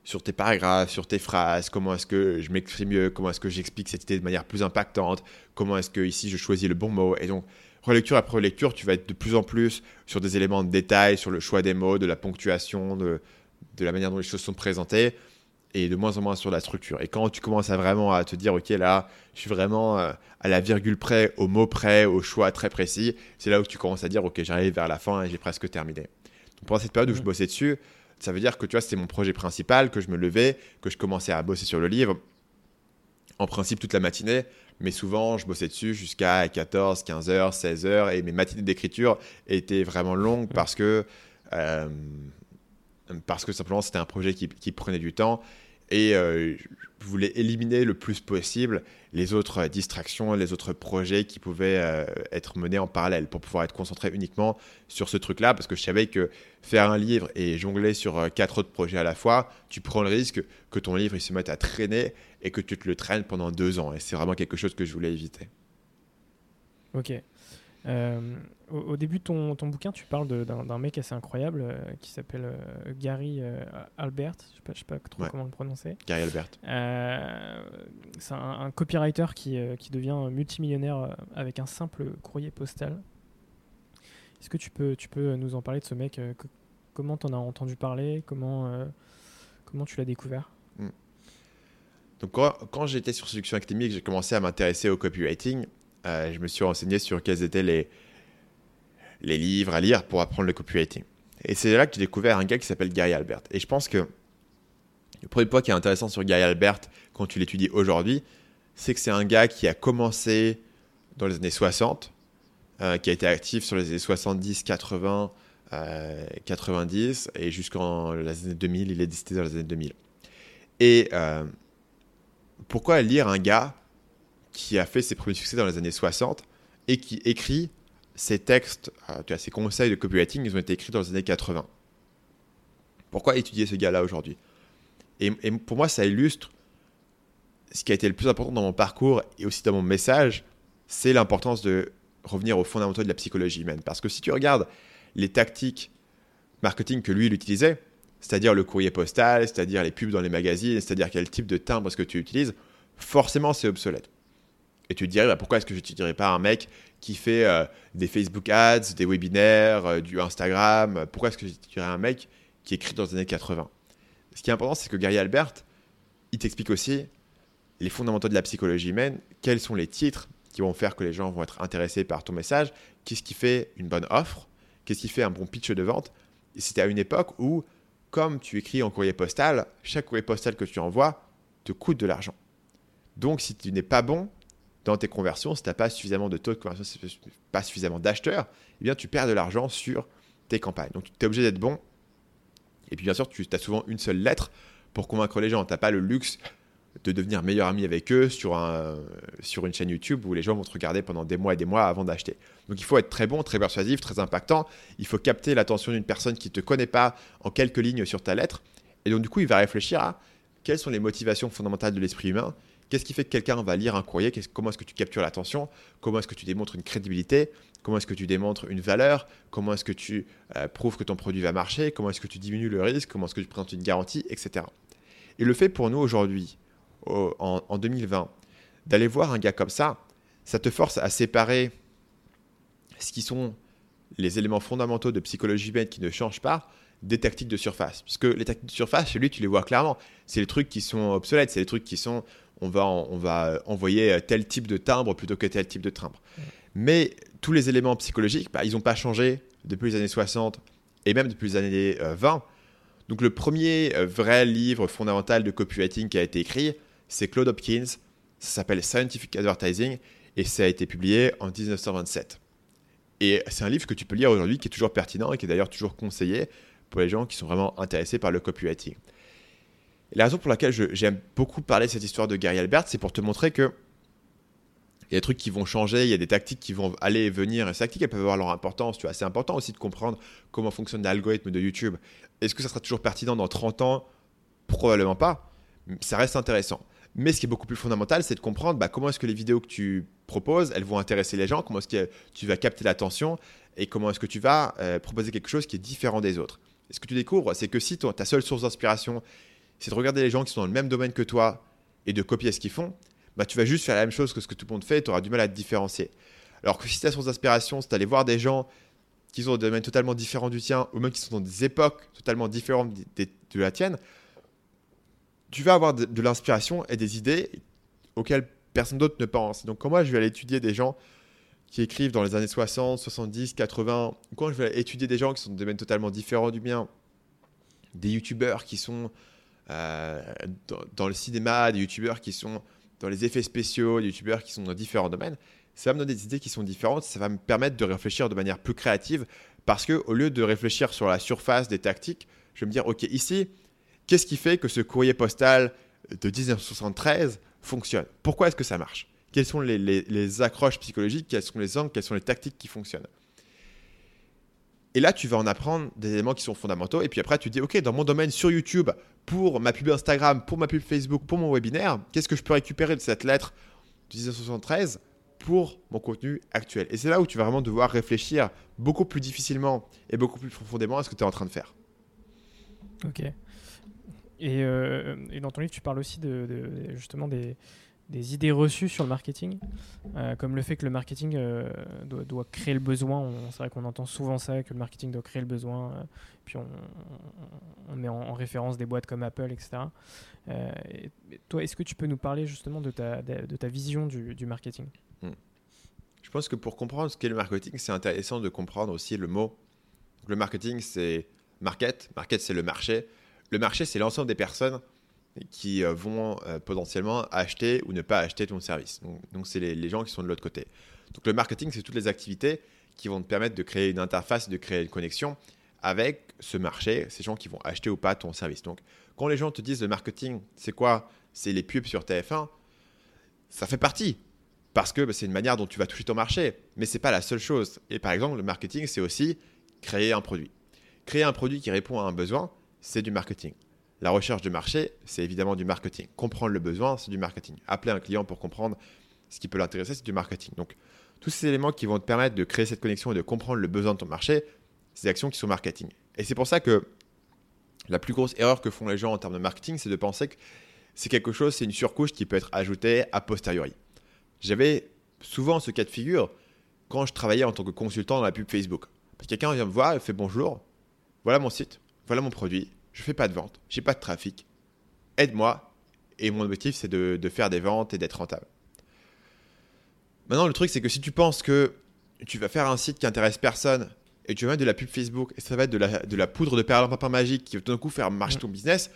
sur tes paragraphes, sur tes phrases, comment est-ce que je m'exprime mieux, comment est-ce que j'explique cette idée de manière plus impactante, comment est-ce que ici je choisis le bon mot? Et donc, relecture après relecture, tu vas être de plus en plus sur des éléments de détail, sur le choix des mots, de la ponctuation, de la manière dont les choses sont présentées. Et de moins en moins sur la structure. Et quand tu commences à vraiment à te dire, ok, là, je suis vraiment euh, à la virgule près, au mot près, au choix très précis, c'est là où tu commences à dire, ok, j'arrive vers la fin et j'ai presque terminé. Donc pendant cette période où je bossais dessus, ça veut dire que tu vois, c'était mon projet principal, que je me levais, que je commençais à bosser sur le livre, en principe toute la matinée, mais souvent je bossais dessus jusqu'à 14, 15 heures, 16 heures, et mes matinées d'écriture étaient vraiment longues parce que, euh, parce que simplement c'était un projet qui, qui, prenait du temps et euh, je voulais éliminer le plus possible les autres distractions, les autres projets qui pouvaient euh, être menés en parallèle pour pouvoir être concentré uniquement sur ce truc-là parce que je savais que faire un livre et jongler sur euh, quatre autres projets à la fois, tu prends le risque que ton livre il se mette à traîner et que tu te le traînes pendant deux ans et c'est vraiment quelque chose que je voulais éviter. Ok. Euh, au, début de ton, ton, bouquin, tu parles d'un mec assez incroyable euh, qui s'appelle euh, Gary Albert. Je ne sais, pas trop comment le prononcer. Gary Albert. c'est un, copywriter qui, qui, devient multimillionnaire avec un simple courrier postal. Est-ce que tu peux, tu peux nous en parler de ce mec Comment tu en as entendu parler comment, comment tu l'as découvert? Hmm. Donc quand, quand j'étais sur Séduction Académique, j'ai commencé à m'intéresser au copywriting. Euh, je me suis renseigné sur quels étaient les, livres à lire pour apprendre le copywriting. Et c'est là que j'ai découvert un gars qui s'appelle Gary Albert. Et je pense que le premier point qui est intéressant sur Gary Albert quand tu l'étudies aujourd'hui, c'est que c'est un gars qui a commencé dans les années 60, euh, qui a été actif sur les années 70, 80, 90 et jusqu'en les années 2000, il est décédé dans les années 2000. Et euh, pourquoi lire un gars qui a fait ses premiers succès dans les années 60 et qui écrit ses textes, euh, ses conseils de copywriting, ils ont été écrits dans les années 80. Pourquoi étudier ce gars-là aujourd'hui? Et, pour moi, ça illustre ce qui a été le plus important dans mon parcours et aussi dans mon message, c'est l'importance de revenir aux fondamentaux de la psychologie humaine. Parce que si tu regardes les tactiques marketing que lui, il utilisait, c'est-à-dire le courrier postal, c'est-à-dire les pubs dans les magazines, c'est-à-dire quel type de timbre est-ce que tu utilises, forcément c'est obsolète. Et tu te dirais, bah, pourquoi est-ce que je n'utiliserais pas un mec qui fait euh, des Facebook ads, des webinaires, euh, du Instagram Pourquoi est-ce que j'utiliserais un mec qui écrit dans les années 80 Ce qui est important, c'est que Gary Albert, il t'explique aussi les fondamentaux de la psychologie humaine, quels sont les titres qui vont faire que les gens vont être intéressés par ton message, qu'est-ce qui fait une bonne offre, qu'est-ce qui fait un bon pitch de vente. Et c'était à une époque où, comme tu écris en courrier postal, chaque courrier postal que tu envoies te coûte de l'argent. Donc si tu n'es pas bon dans tes conversions, si tu n'as pas suffisamment de taux de conversion, pas suffisamment d'acheteurs, eh bien tu perds de l'argent sur tes campagnes. Donc tu es obligé d'être bon. Et puis bien sûr, tu as souvent une seule lettre pour convaincre les gens. Tu n'as pas le luxe de devenir meilleur ami avec eux sur, sur une chaîne YouTube où les gens vont te regarder pendant des mois et des mois avant d'acheter. Donc il faut être très bon, très persuasif, très impactant. Il faut capter l'attention d'une personne qui ne te connaît pas en quelques lignes sur ta lettre. Et donc du coup, il va réfléchir à quelles sont les motivations fondamentales de l'esprit humain Qu'est-ce qui fait que quelqu'un va lire un courrier? Comment est-ce que tu captures l'attention? Comment est-ce que tu démontres une crédibilité? Comment est-ce que tu démontres une valeur? Comment est-ce que tu euh, prouves que ton produit va marcher? Comment est-ce que tu diminues le risque? Comment est-ce que tu présentes une garantie? Etc. Et le fait pour nous aujourd'hui, en, 2020, d'aller voir un gars comme ça, ça te force à séparer ce qui sont les éléments fondamentaux de psychologie humaine qui ne changent pas des tactiques de surface. Puisque les tactiques de surface, chez lui, tu les vois clairement. C'est les trucs qui sont obsolètes, c'est les trucs qui sont on va, on va envoyer tel type de timbre plutôt que tel type de timbre. Mais tous les éléments psychologiques, bah, ils n'ont pas changé depuis les années 60 et même depuis les années 20. Euh, Donc le premier euh, vrai livre fondamental de copywriting qui a été écrit, c'est Claude Hopkins. Ça s'appelle Scientific Advertising et ça a été publié en 1927. Et c'est un livre que tu peux lire aujourd'hui qui est toujours pertinent et qui est d'ailleurs toujours conseillé pour les gens qui sont vraiment intéressés par le copywriting la raison pour laquelle j'aime beaucoup parler de cette histoire de Gary Albert, c'est pour te montrer que il y a des trucs qui vont changer, il y a des tactiques qui vont aller et venir, et ces tactiques, elles peuvent avoir leur importance. Tu vois, c'est important aussi de comprendre comment fonctionne l'algorithme de YouTube. Est-ce que ça sera toujours pertinent dans 30 ans? Probablement pas. Ça reste intéressant. Mais ce qui est beaucoup plus fondamental, c'est de comprendre bah, comment est-ce que les vidéos que tu proposes, elles vont intéresser les gens, comment est-ce que tu vas capter l'attention, et comment est-ce que tu vas euh, proposer quelque chose qui est différent des autres. Et ce que tu découvres, c'est que si ta seule source d'inspiration, c'est de regarder les gens qui sont dans le même domaine que toi et de copier ce qu'ils font, bah, tu vas juste faire la même chose que ce que tout le monde fait et tu auras du mal à te différencier. Alors que si ta source d'inspiration, c'est d'aller voir des gens qui sont dans des domaines totalement différents du tien ou même qui sont dans des époques totalement différentes de la tienne, tu vas avoir de, de l'inspiration et des idées auxquelles personne d'autre ne pense. Donc quand moi je vais aller étudier des gens qui écrivent dans les années 60, 70, 80, quand je vais étudier des gens qui sont dans des domaines totalement différents du mien, des youtubeurs qui sont euh, dans, le cinéma, des youtubeurs qui sont dans les effets spéciaux, des youtubeurs qui sont dans différents domaines, ça va me donner des idées qui sont différentes, ça va me permettre de réfléchir de manière plus créative parce que au lieu de réfléchir sur la surface des tactiques, je vais me dire OK, ici, qu'est-ce qui fait que ce courrier postal de 1973 fonctionne? Pourquoi est-ce que ça marche? Quelles sont les, les, les, accroches psychologiques? Quels sont les angles? Quelles sont les tactiques qui fonctionnent? Et là, tu vas en apprendre des éléments qui sont fondamentaux. Et puis après, tu dis, OK, dans mon domaine sur YouTube, pour ma pub Instagram, pour ma pub Facebook, pour mon webinaire, qu'est-ce que je peux récupérer de cette lettre de 1973 pour mon contenu actuel? Et c'est là où tu vas vraiment devoir réfléchir beaucoup plus difficilement et beaucoup plus profondément à ce que tu es en train de faire. Ok. Et, euh, dans ton livre, tu parles aussi de justement des, des, idées reçues sur le marketing, euh, comme le fait que le marketing euh, doit, créer le besoin. C'est vrai qu'on entend souvent ça, que le marketing doit créer le besoin. Euh, puis on, met en, en, référence des boîtes comme Apple, etc. Et toi, est-ce que tu peux nous parler justement de ta, de ta vision du, du marketing? Hmm. Je pense que pour comprendre ce qu'est le marketing, c'est intéressant de comprendre aussi le mot. Le marketing, c'est market. Market, c'est le marché. Le marché, c'est l'ensemble des personnes qui euh, vont euh, potentiellement acheter ou ne pas acheter ton service. Donc, c'est les, les, gens qui sont de l'autre côté. Donc le marketing, c'est toutes les activités qui vont te permettre de créer une interface, de créer une connexion avec ce marché, ces gens qui vont acheter ou pas ton service. Donc quand les gens te disent le marketing, c'est quoi? C'est les pubs sur TF1, ça fait partie. Parce que bah, c'est une manière dont tu vas toucher ton marché. Mais ce n'est pas la seule chose. Et par exemple, le marketing, c'est aussi créer un produit. Créer un produit qui répond à un besoin, c'est du marketing. La recherche de marché, c'est évidemment du marketing. Comprendre le besoin, c'est du marketing. Appeler un client pour comprendre ce qui peut l'intéresser, c'est du marketing. Donc, tous ces éléments qui vont te permettre de créer cette connexion et de comprendre le besoin de ton marché, c'est des actions qui sont marketing. Et c'est pour ça que la plus grosse erreur que font les gens en termes de marketing, c'est de penser que c'est quelque chose, c'est une surcouche qui peut être ajoutée a posteriori. J'avais souvent ce cas de figure quand je travaillais en tant que consultant dans la pub Facebook. Quelqu'un vient me voir et fait bonjour, voilà mon site, voilà mon produit, je fais pas de vente, j'ai pas de trafic, aide-moi. Et mon objectif, c'est de, faire des ventes et d'être rentable. Maintenant, le truc, c'est que si tu penses que tu vas faire un site qui intéresse personne et tu vas mettre de la pub Facebook et ça va être de la, de la poudre de magique qui va tout d'un coup faire marcher ton business,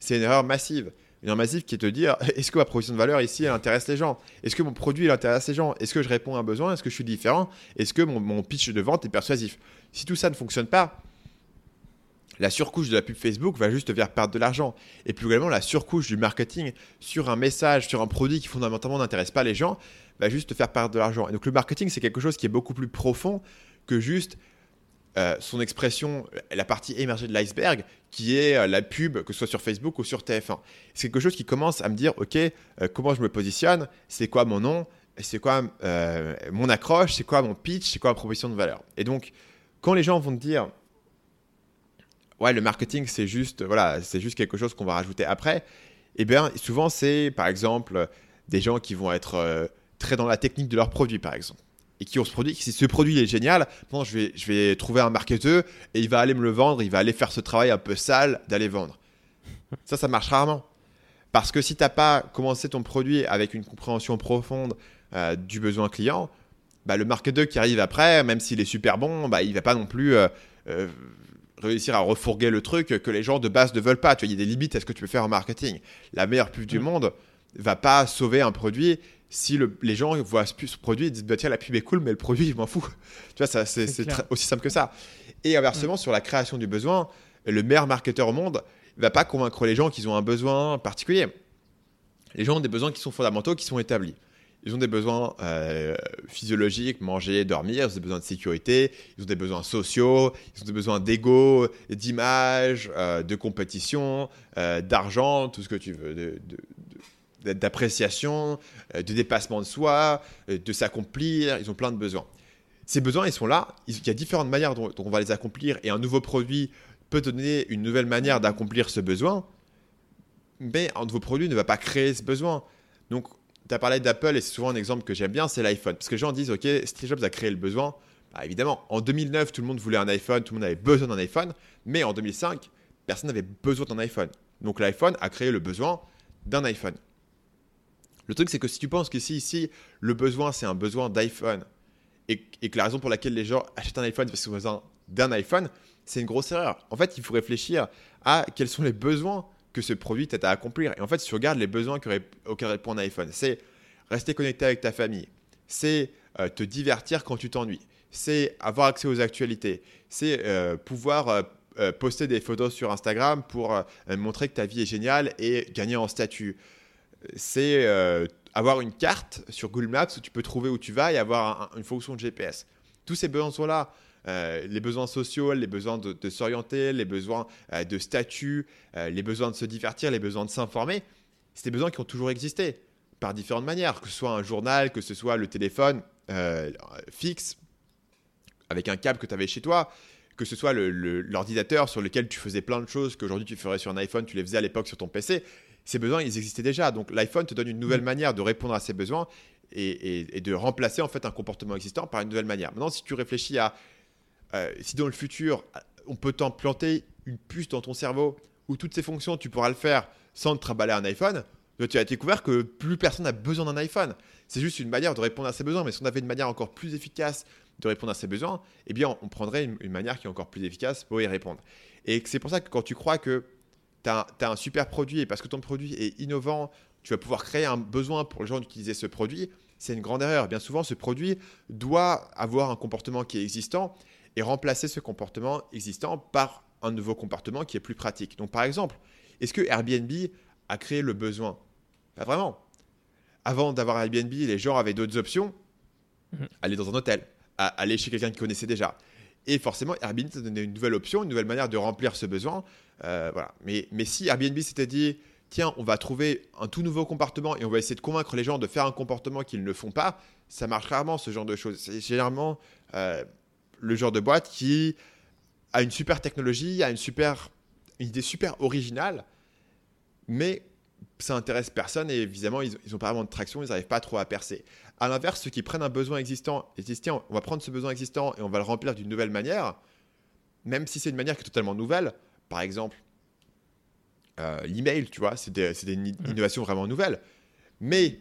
c'est une erreur massive. Une erreur massive qui est de te dire est-ce que ma proposition de valeur ici, elle intéresse les gens? Est-ce que mon produit, il intéresse les gens? Est-ce que je réponds à un besoin? Est-ce que je suis différent? Est-ce que mon pitch de vente est persuasif? Si tout ça ne fonctionne pas, la surcouche de la pub Facebook va juste te faire perdre de l'argent. Et plus globalement, la surcouche du marketing sur un message, sur un produit qui fondamentalement n'intéresse pas les gens, va juste te faire perdre de l'argent. Et donc le marketing, c'est quelque chose qui est beaucoup plus profond que juste euh, son expression, la partie émergée de l'iceberg, qui est euh, la pub, que ce soit sur Facebook ou sur TF1. C'est quelque chose qui commence à me dire, OK, euh, comment je me positionne, c'est quoi mon nom, c'est quoi mon accroche, c'est quoi mon pitch, c'est quoi ma proposition de valeur. Et donc, quand les gens vont te dire, ouais, le marketing, c'est juste, voilà, c'est juste quelque chose qu'on va rajouter après. Eh bien, souvent, c'est par exemple des gens qui vont être euh, très dans la technique de leur produit, par exemple. Et qui ont ce produit, si ce produit est génial, je, vais, je vais trouver un marketeur et il va aller me le vendre, il va aller faire ce travail un peu sale d'aller vendre. Ça, ça marche rarement. Parce que si tu n'as pas commencé ton produit avec une compréhension profonde euh, du besoin client, bah, le marketeur qui arrive après, même s'il est super bon, bah, il va pas non plus euh, réussir à refourguer le truc que les gens de base ne veulent pas. Tu vois, il y a des limites à ce que tu peux faire en marketing. La meilleure pub du monde va pas sauver un produit si le, les gens voient ce, ce produit et disent bah, tiens la pub est cool mais le produit je m'en fous. Tu vois, c'est aussi simple que ça. Et inversement, ouais. sur la création du besoin, le meilleur marketeur au monde ne va pas convaincre les gens qu'ils ont un besoin particulier. Les gens ont des besoins qui sont fondamentaux, qui sont établis. Ils ont des besoins euh, physiologiques, manger, dormir, ils ont des besoins de sécurité, ils ont des besoins sociaux, ils ont des besoins d'ego, d'image, euh, de compétition, euh, d'argent, tout ce que tu veux, d'appréciation, de dépassement de soi, de s'accomplir, ils ont plein de besoins. Ces besoins, ils sont là, il y a différentes manières dont, dont on va les accomplir et un nouveau produit peut donner une nouvelle manière d'accomplir ce besoin, mais un nouveau produit ne va pas créer ce besoin. Donc, tu parlé d'Apple et c'est souvent un exemple que j'aime bien, c'est l'iPhone. Parce que les gens disent, OK, Steve Jobs a créé le besoin. Bah, évidemment, en 2009, tout le monde voulait un iPhone, tout le monde avait besoin d'un iPhone. Mais en 2005, personne n'avait besoin d'un iPhone. Donc l'iPhone a créé le besoin d'un iPhone. Le truc, c'est que si tu penses que si ici, le besoin, c'est un besoin d'iPhone, et, que la raison pour laquelle les gens achètent un iPhone, c'est parce qu'ils ont besoin d'un iPhone, c'est une grosse erreur. En fait, il faut réfléchir à quels sont les besoins que ce produit t'aide à accomplir. Et en fait, si tu regardes les besoins auxquels répond un iPhone, c'est rester connecté avec ta famille, c'est euh, te divertir quand tu t'ennuies, c'est avoir accès aux actualités, c'est euh, pouvoir euh, poster des photos sur Instagram pour montrer que ta vie est géniale et gagner en statut. C'est avoir une carte sur Google Maps où tu peux trouver où tu vas et avoir une fonction de GPS. Tous ces besoins sont là. Les besoins sociaux, les besoins de, s'orienter, les besoins de statut, les besoins de se divertir, les besoins de s'informer, c'est des besoins qui ont toujours existé par différentes manières, que ce soit un journal, que ce soit le téléphone euh, fixe avec un câble que tu avais chez toi, que ce soit l'ordinateur sur lequel tu faisais plein de choses qu'aujourd'hui tu ferais sur un iPhone, tu les faisais à l'époque sur ton PC. Ces besoins, ils existaient déjà. Donc l'iPhone te donne une nouvelle mm. manière de répondre à ces besoins et, de remplacer en fait un comportement existant par une nouvelle manière. Maintenant, si tu réfléchis à euh, si dans le futur on peut planter une puce dans ton cerveau où toutes ces fonctions tu pourras le faire sans te trimballer un iPhone, tu as découvert que plus personne n'a besoin d'un iPhone. C'est juste une manière de répondre à ses besoins. Mais si on avait une manière encore plus efficace de répondre à ses besoins, eh bien, on prendrait une, manière qui est encore plus efficace pour y répondre. Et c'est pour ça que quand tu crois que tu as, un super produit et parce que ton produit est innovant, tu vas pouvoir créer un besoin pour les gens d'utiliser ce produit, c'est une grande erreur. Bien souvent, ce produit doit avoir un comportement qui est existant et remplacer ce comportement existant par un nouveau comportement qui est plus pratique. Donc, par exemple, est-ce que Airbnb a créé le besoin? Pas vraiment. Avant d'avoir Airbnb, les gens avaient d'autres options. Mhm. Aller dans un hôtel, aller chez quelqu'un qui connaissait déjà. Et forcément, Airbnb te donnait une nouvelle option, une nouvelle manière de remplir ce besoin. Euh, voilà. mais, mais si Airbnb s'était dit, tiens, on va trouver un tout nouveau comportement et on va essayer de convaincre les gens de faire un comportement qu'ils ne font pas, ça marche rarement ce genre de choses. C'est généralement euh, le genre de boîte qui a une super technologie, a une super une idée super originale, mais ça intéresse personne et évidemment, ils n'ont pas vraiment de traction, ils n'arrivent pas trop à percer. À l'inverse, ceux qui prennent un besoin existant et disent tiens, on va prendre ce besoin existant et on va le remplir d'une nouvelle manière, même si c'est une manière qui est totalement nouvelle, par exemple, euh, l'email, tu vois, c'est une mmh. innovation vraiment nouvelle. Mais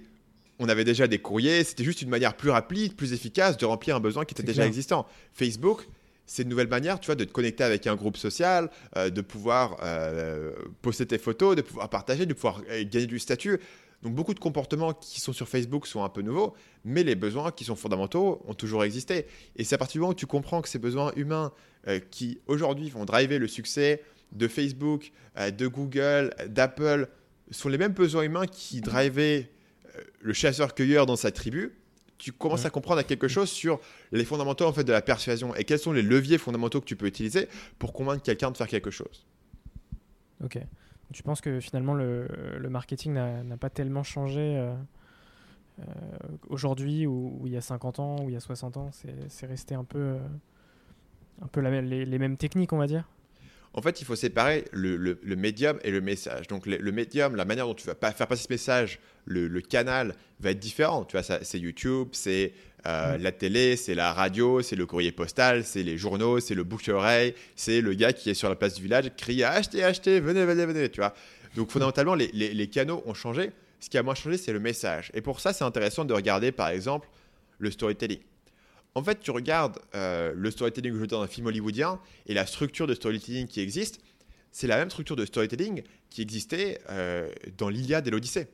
on avait déjà des courriers, c'était juste une manière plus rapide, plus efficace de remplir un besoin qui était déjà existant. Facebook, c'est une nouvelle manière, tu vois, de te connecter avec un groupe social, euh, de pouvoir euh, poster tes photos, de pouvoir partager, de pouvoir euh, gagner du statut. Donc beaucoup de comportements qui sont sur Facebook sont un peu nouveaux, mais les besoins qui sont fondamentaux ont toujours existé. Et c'est à partir du moment où tu comprends que ces besoins humains qui aujourd'hui vont driver le succès de Facebook, de Google, d'Apple, sont les mêmes besoins humains qui drivaient le chasseur-cueilleur dans sa tribu, tu commences à comprendre quelque chose sur les fondamentaux en fait de la persuasion. Et quels sont les leviers fondamentaux que tu peux utiliser pour convaincre quelqu'un de faire quelque chose? Ok. Tu penses que finalement le, marketing n'a pas tellement changé euh, euh, aujourd'hui ou, il y a 50 ans ou il y a 60 ans? C'est resté un peu, euh, un peu les mêmes techniques, on va dire? En fait, il faut séparer le, médium et le message. Donc, le, médium, la manière dont tu vas faire passer ce message, le, canal va être différent. Tu vois, c'est YouTube, c'est euh, la télé, c'est la radio, c'est le courrier postal, c'est les journaux, c'est le bouche-oreille, c'est le gars qui est sur la place du village, crie achetez, achetez, venez, venez, venez. Tu vois. Donc, fondamentalement, les, les canaux ont changé. Ce qui a moins changé, c'est le message. Et pour ça, c'est intéressant de regarder, par exemple, le storytelling. En fait, tu regardes euh, le storytelling que dans un film hollywoodien et la structure de storytelling qui existe, c'est la même structure de storytelling qui existait euh, dans l'Iliade et l'Odyssée.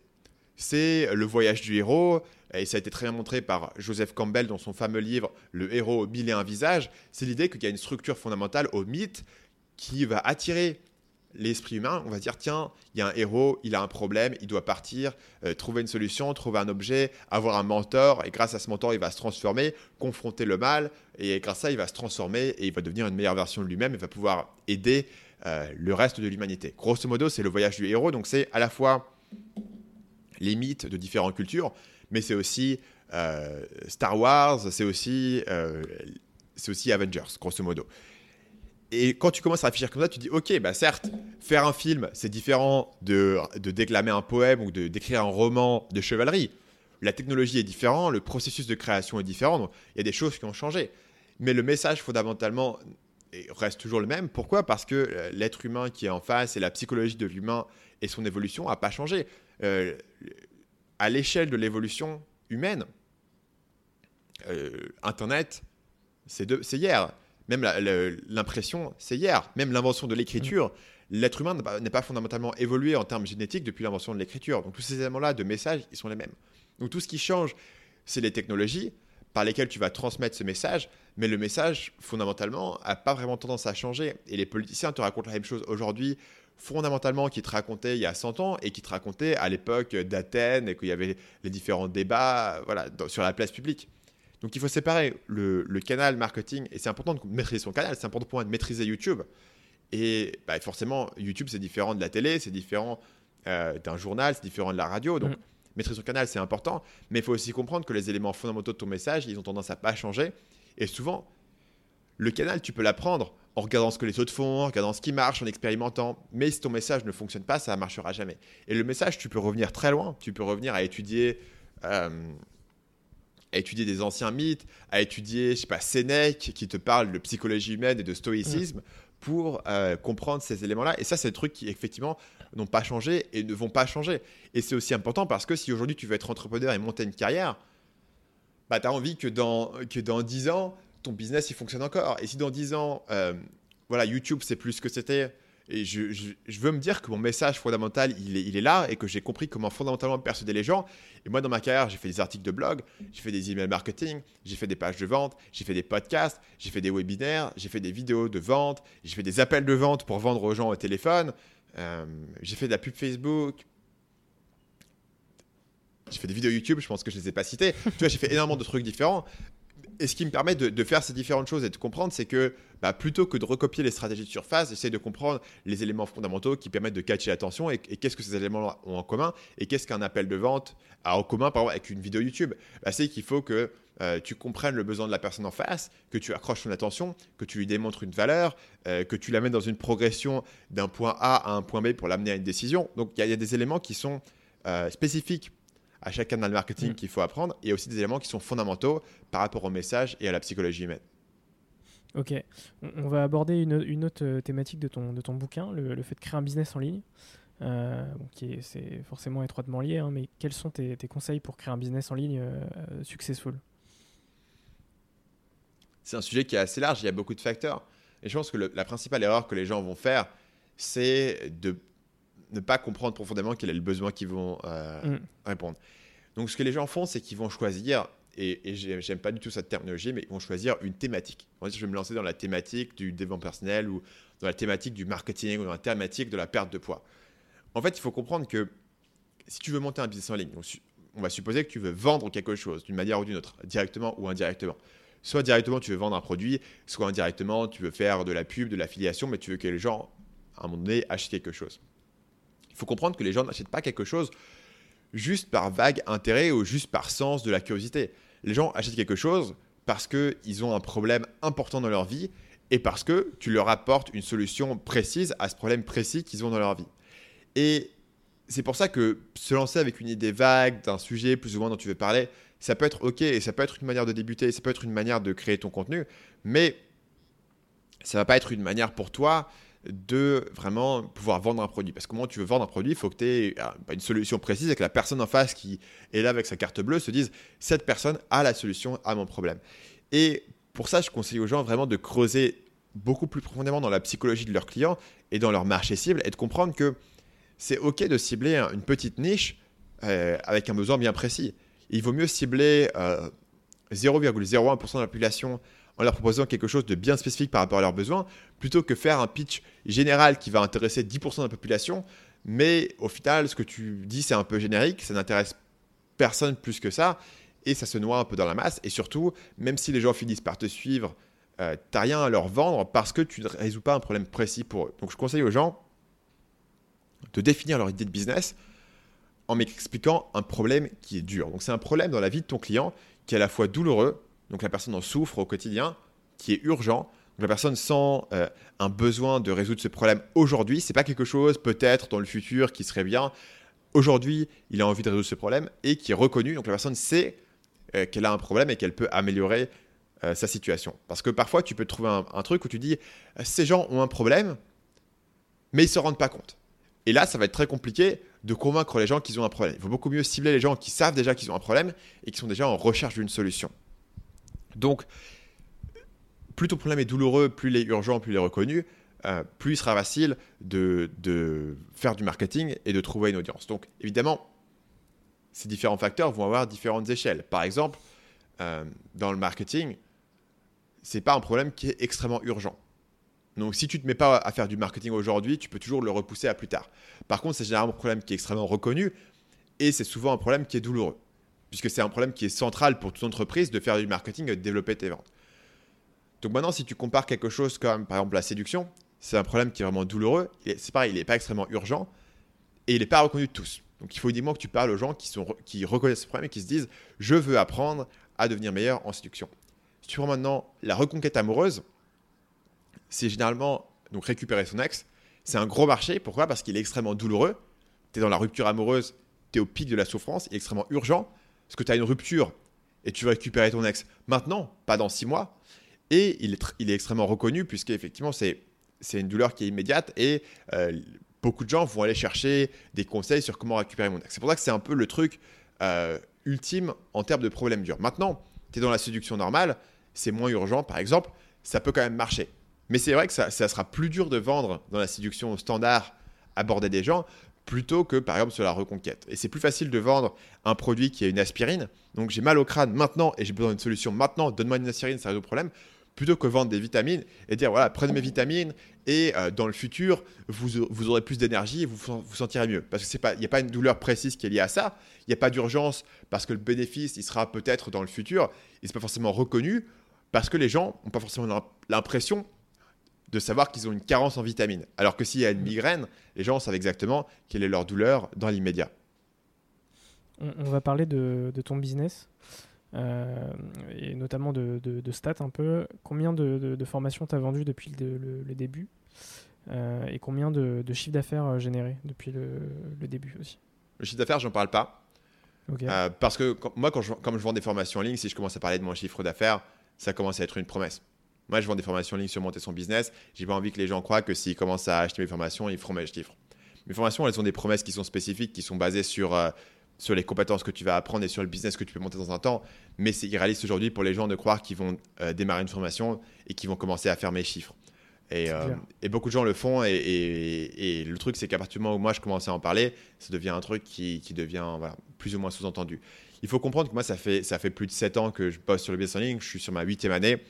C'est le voyage du héros, et ça a été très bien montré par Joseph Campbell dans son fameux livre Le héros au mille et un visages. C'est l'idée qu'il y a une structure fondamentale au mythe qui va attirer l'esprit humain, on va dire tiens, il y a un héros, il a un problème, il doit partir, euh, trouver une solution, trouver un objet, avoir un mentor, et grâce à ce mentor, il va se transformer, confronter le mal, et grâce à ça, il va se transformer et il va devenir une meilleure version de lui-même et va pouvoir aider euh, le reste de l'humanité. Grosso modo, c'est le voyage du héros, donc c'est à la fois les mythes de différentes cultures, mais c'est aussi euh, Star Wars, c'est aussi, aussi Avengers, grosso modo et quand tu commences à réfléchir comme ça, tu dis ok, bah certes, faire un film, c'est différent de, déclamer un poème ou d'écrire un roman de chevalerie. La technologie est différente, le processus de création est différent, donc il y a des choses qui ont changé. Mais le message fondamentalement reste toujours le même. Pourquoi? Parce que euh, l'être humain qui est en face et la psychologie de l'humain et son évolution n'a pas changé. Euh, à l'échelle de l'évolution humaine, Internet, c'est hier. Même l'impression, c'est hier. Même l'invention de l'écriture, l'être humain n'est pas fondamentalement évolué en termes génétiques depuis l'invention de l'écriture. Donc tous ces éléments-là de message, ils sont les mêmes. Donc tout ce qui change, c'est les technologies par lesquelles tu vas transmettre ce message, mais le message, fondamentalement, n'a pas vraiment tendance à changer. Et les politiciens te racontent la même chose aujourd'hui, fondamentalement, qu'ils te racontaient il y a 100 ans et qui te racontaient à l'époque d'Athènes et qu'il y avait les différents débats voilà, sur la place publique. Donc il faut séparer le, canal marketing, et c'est important de maîtriser son canal, c'est important pour moi de maîtriser YouTube. Et bah, forcément, YouTube, c'est différent de la télé, c'est différent euh, d'un journal, c'est différent de la radio. Donc, mm. maîtriser son canal, c'est important. Mais il faut aussi comprendre que les éléments fondamentaux de ton message, ils ont tendance à pas changer. Et souvent, le canal, tu peux l'apprendre en regardant ce que les autres font, en regardant ce qui marche, en expérimentant. Mais si ton message ne fonctionne pas, ça ne marchera jamais. Et le message, tu peux revenir très loin. Tu peux revenir à étudier. Euh, à étudier des anciens mythes, à étudier, je sais pas, Sénèque qui te parle de psychologie humaine et de stoïcisme, mm pour euh, comprendre ces éléments-là. Et ça, c'est des trucs qui, effectivement, n'ont pas changé et ne vont pas changer. Et c'est aussi important parce que si aujourd'hui tu veux être entrepreneur et monter une carrière, bah, tu as envie que dans, que dans 10 ans, ton business il fonctionne encore. Et si dans 10 ans, euh, voilà, YouTube, c'est plus ce que c'était et je, veux me dire que mon message fondamental, il est, il est là et que j'ai compris comment fondamentalement persuader les gens. Et moi, dans ma carrière, j'ai fait des articles de blog, j'ai fait des emails marketing, j'ai fait des pages de vente, j'ai fait des podcasts, j'ai fait des webinaires, j'ai fait des vidéos de vente, j'ai fait des appels de vente pour vendre aux gens au téléphone, euh, j'ai fait de la pub Facebook, j'ai fait des vidéos YouTube, je pense que je ne les ai pas citées. tu vois, j'ai fait énormément de trucs différents et ce qui me permet de, faire ces différentes choses et de comprendre, c'est que bah, plutôt que de recopier les stratégies de surface, j'essaie de comprendre les éléments fondamentaux qui permettent de catcher l'attention et, qu'est-ce que ces éléments ont en commun et qu'est-ce qu'un appel de vente a en commun par exemple avec une vidéo YouTube. Bah, c'est qu'il faut que euh, tu comprennes le besoin de la personne en face, que tu accroches son attention, que tu lui démontres une valeur, euh, que tu l'amènes dans une progression d'un point A à un point B pour l'amener à une décision. Donc il y, a des éléments qui sont euh, spécifiques à chaque canal marketing mm. qu'il faut apprendre. Et aussi des éléments qui sont fondamentaux par rapport au message et à la psychologie humaine. Ok. On va aborder une, autre euh, thématique de ton, de ton bouquin, le, fait de créer un business en ligne. Euh, qui est, forcément étroitement lié, hein, mais quels sont tes, conseils pour créer un business en ligne euh, successful? C'est un sujet qui est assez large, il y a beaucoup de facteurs. Et je pense que la principale erreur que les gens vont faire, c'est de ne pas comprendre profondément quel est le besoin qu'ils vont euh, mm. répondre. Donc, ce que les gens font, c'est qu'ils vont choisir, et, et j'aime pas du tout cette terminologie, mais ils vont choisir une thématique. je vais me lancer dans la thématique du développement personnel ou dans la thématique du marketing ou dans la thématique de la perte de poids. En fait, il faut comprendre que si tu veux monter un business en ligne, on va supposer que tu veux vendre quelque chose d'une manière ou d'une autre, directement ou indirectement. Soit directement, tu veux vendre un produit, soit indirectement, tu veux faire de la pub, de l'affiliation, mais tu veux que les gens, à un moment donné, achètent quelque chose. Il faut comprendre que les gens n'achètent pas quelque chose juste par vague intérêt ou juste par sens de la curiosité. Les gens achètent quelque chose parce qu'ils ont un problème important dans leur vie et parce que tu leur apportes une solution précise à ce problème précis qu'ils ont dans leur vie. Et c'est pour ça que se lancer avec une idée vague d'un sujet plus ou moins dont tu veux parler, ça peut être ok et ça peut être une manière de débuter, ça peut être une manière de créer ton contenu, mais ça va pas être une manière pour toi de vraiment pouvoir vendre un produit. Parce que comment tu veux vendre un produit, il faut que tu aies euh, une solution précise et que la personne en face qui est là avec sa carte bleue se dise cette personne a la solution à mon problème. Et pour ça, je conseille aux gens vraiment de creuser beaucoup plus profondément dans la psychologie de leurs clients et dans leur marché cible et de comprendre que c'est OK de cibler une petite niche euh, avec un besoin bien précis. Il vaut mieux cibler 0,01% euh, de la population en leur proposant quelque chose de bien spécifique par rapport à leurs besoins, plutôt que faire un pitch général qui va intéresser 10% de la population, mais au final, ce que tu dis, c'est un peu générique, ça n'intéresse personne plus que ça, et ça se noie un peu dans la masse, et surtout, même si les gens finissent par te suivre, euh, tu n'as rien à leur vendre parce que tu ne résous pas un problème précis pour eux. Donc je conseille aux gens de définir leur idée de business en m'expliquant un problème qui est dur. Donc c'est un problème dans la vie de ton client qui est à la fois douloureux, donc la personne en souffre au quotidien, qui est urgent. Donc la personne sent euh, un besoin de résoudre ce problème aujourd'hui. C'est pas quelque chose peut-être dans le futur qui serait bien. Aujourd'hui, il a envie de résoudre ce problème et qui est reconnu. Donc la personne sait euh, qu'elle a un problème et qu'elle peut améliorer euh, sa situation. Parce que parfois, tu peux trouver un, truc où tu dis, ces gens ont un problème, mais ils se rendent pas compte. Et là, ça va être très compliqué de convaincre les gens qu'ils ont un problème. Il faut beaucoup mieux cibler les gens qui savent déjà qu'ils ont un problème et qui sont déjà en recherche d'une solution. Donc, plus ton problème est douloureux, plus il est urgent, plus il est reconnu, euh, plus il sera facile de, faire du marketing et de trouver une audience. Donc, évidemment, ces différents facteurs vont avoir différentes échelles. Par exemple, euh, dans le marketing, c'est pas un problème qui est extrêmement urgent. Donc, si tu ne te mets pas à faire du marketing aujourd'hui, tu peux toujours le repousser à plus tard. Par contre, c'est généralement un problème qui est extrêmement reconnu et c'est souvent un problème qui est douloureux, puisque c'est un problème qui est central pour toute entreprise de faire du marketing et de développer tes ventes. Donc maintenant, si tu compares quelque chose comme par exemple la séduction, c'est un problème qui est vraiment douloureux. C'est pareil, il n'est pas extrêmement urgent et il n'est pas reconnu de tous. Donc il faut évidemment que tu parles aux gens qui, sont, qui reconnaissent ce problème et qui se disent je veux apprendre à devenir meilleur en séduction. Si tu prends maintenant la reconquête amoureuse, c'est généralement donc récupérer son ex. C'est un gros marché. Pourquoi? Parce qu'il est extrêmement douloureux. Tu es dans la rupture amoureuse, tu es au pic de la souffrance, il est extrêmement urgent. Parce que tu as une rupture et tu veux récupérer ton ex maintenant, pas dans six mois. Et il est, extrêmement reconnu puisqu'effectivement, c'est une douleur qui est immédiate et euh, beaucoup de gens vont aller chercher des conseils sur comment récupérer mon ex. C'est pour ça que c'est un peu le truc euh, ultime en termes de problème dur. Maintenant, tu es dans la séduction normale, c'est moins urgent par exemple, ça peut quand même marcher. Mais c'est vrai que ça, sera plus dur de vendre dans la séduction standard, aborder des gens, plutôt que par exemple sur la reconquête. Et c'est plus facile de vendre un produit qui est une aspirine. Donc j'ai mal au crâne maintenant et j'ai besoin d'une solution maintenant, donne-moi une aspirine, ça résout le problème plutôt que vendre des vitamines et dire voilà, prenez mes vitamines et euh, dans le futur, vous, vous aurez plus d'énergie et vous vous sentirez mieux. Parce qu'il n'y a pas une douleur précise qui est liée à ça. Il n'y a pas d'urgence parce que le bénéfice, il sera peut-être dans le futur. Il n'est pas forcément reconnu parce que les gens n'ont pas forcément l'impression de savoir qu'ils ont une carence en vitamines. Alors que s'il y a une migraine, les gens savent exactement quelle est leur douleur dans l'immédiat. On, va parler de, de ton business. Euh, et notamment de, stats un peu. Combien de, formations tu as vendues depuis le, début euh, et combien de, chiffre d'affaires euh, généré depuis le, début aussi? Le chiffre d'affaires, j'en parle pas. parce que moi, quand je, comme je vends des formations en ligne, si je commence à parler de mon chiffre d'affaires, ça commence à être une promesse. Moi, je vends des formations en ligne sur monter son business. J'ai pas envie que les gens croient que s'ils commencent à acheter mes formations, ils feront mes chiffres. Mes formations, elles sont des promesses qui sont spécifiques, qui sont basées sur sur les compétences que tu vas apprendre et sur le business que tu peux monter dans un temps. Mais c'est irréaliste aujourd'hui pour les gens de croire qu'ils vont euh, démarrer une formation et qu'ils vont commencer à faire mes chiffres. Et, euh, et, beaucoup de gens le font. Et, et, le truc, c'est qu'à partir du moment où moi je commence à en parler, ça devient un truc qui, qui devient plus ou moins sous-entendu. Il faut comprendre que moi, ça fait, ça fait plus de 7 ans que je bosse sur le business en ligne. Je suis sur ma huitième année.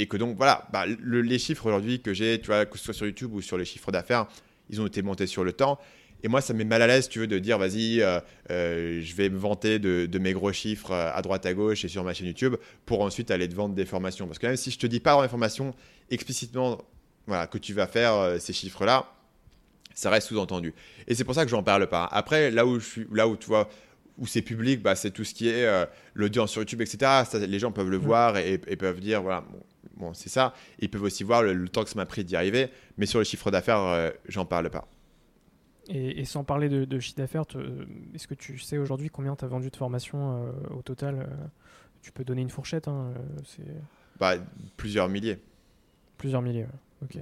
Et que donc, voilà, bah, les chiffres aujourd'hui que j'ai, tu vois, que ce soit sur YouTube ou sur les chiffres d'affaires, ils ont été montés sur le temps. Et moi, ça me met mal à l'aise, tu veux, de dire, vas-y, euh, euh, je vais me vanter de, mes gros chiffres euh, à droite, à gauche et sur ma chaîne YouTube pour ensuite aller te vendre des formations. Parce que même si je te dis pas dans les formations explicitement voilà, que tu vas faire ces chiffres-là, ça reste sous-entendu. Et c'est pour ça que je n'en parle pas. Après, là où, je suis, là où tu vois, où c'est public, bah, c'est tout ce qui est l'audience sur YouTube, etc. les gens peuvent le mmh. voir et, peuvent dire, voilà, bon, c'est ça. Ils peuvent aussi voir le, le temps que ça m'a pris d'y arriver. Mais sur les chiffres d'affaires, j'en parle pas. Et, sans parler de, chiffre d'affaires, est-ce que tu sais aujourd'hui combien tu as vendu de formations euh, au total euh, Tu peux donner une fourchette hein, euh, bah, Plusieurs milliers. Plusieurs milliers, ok.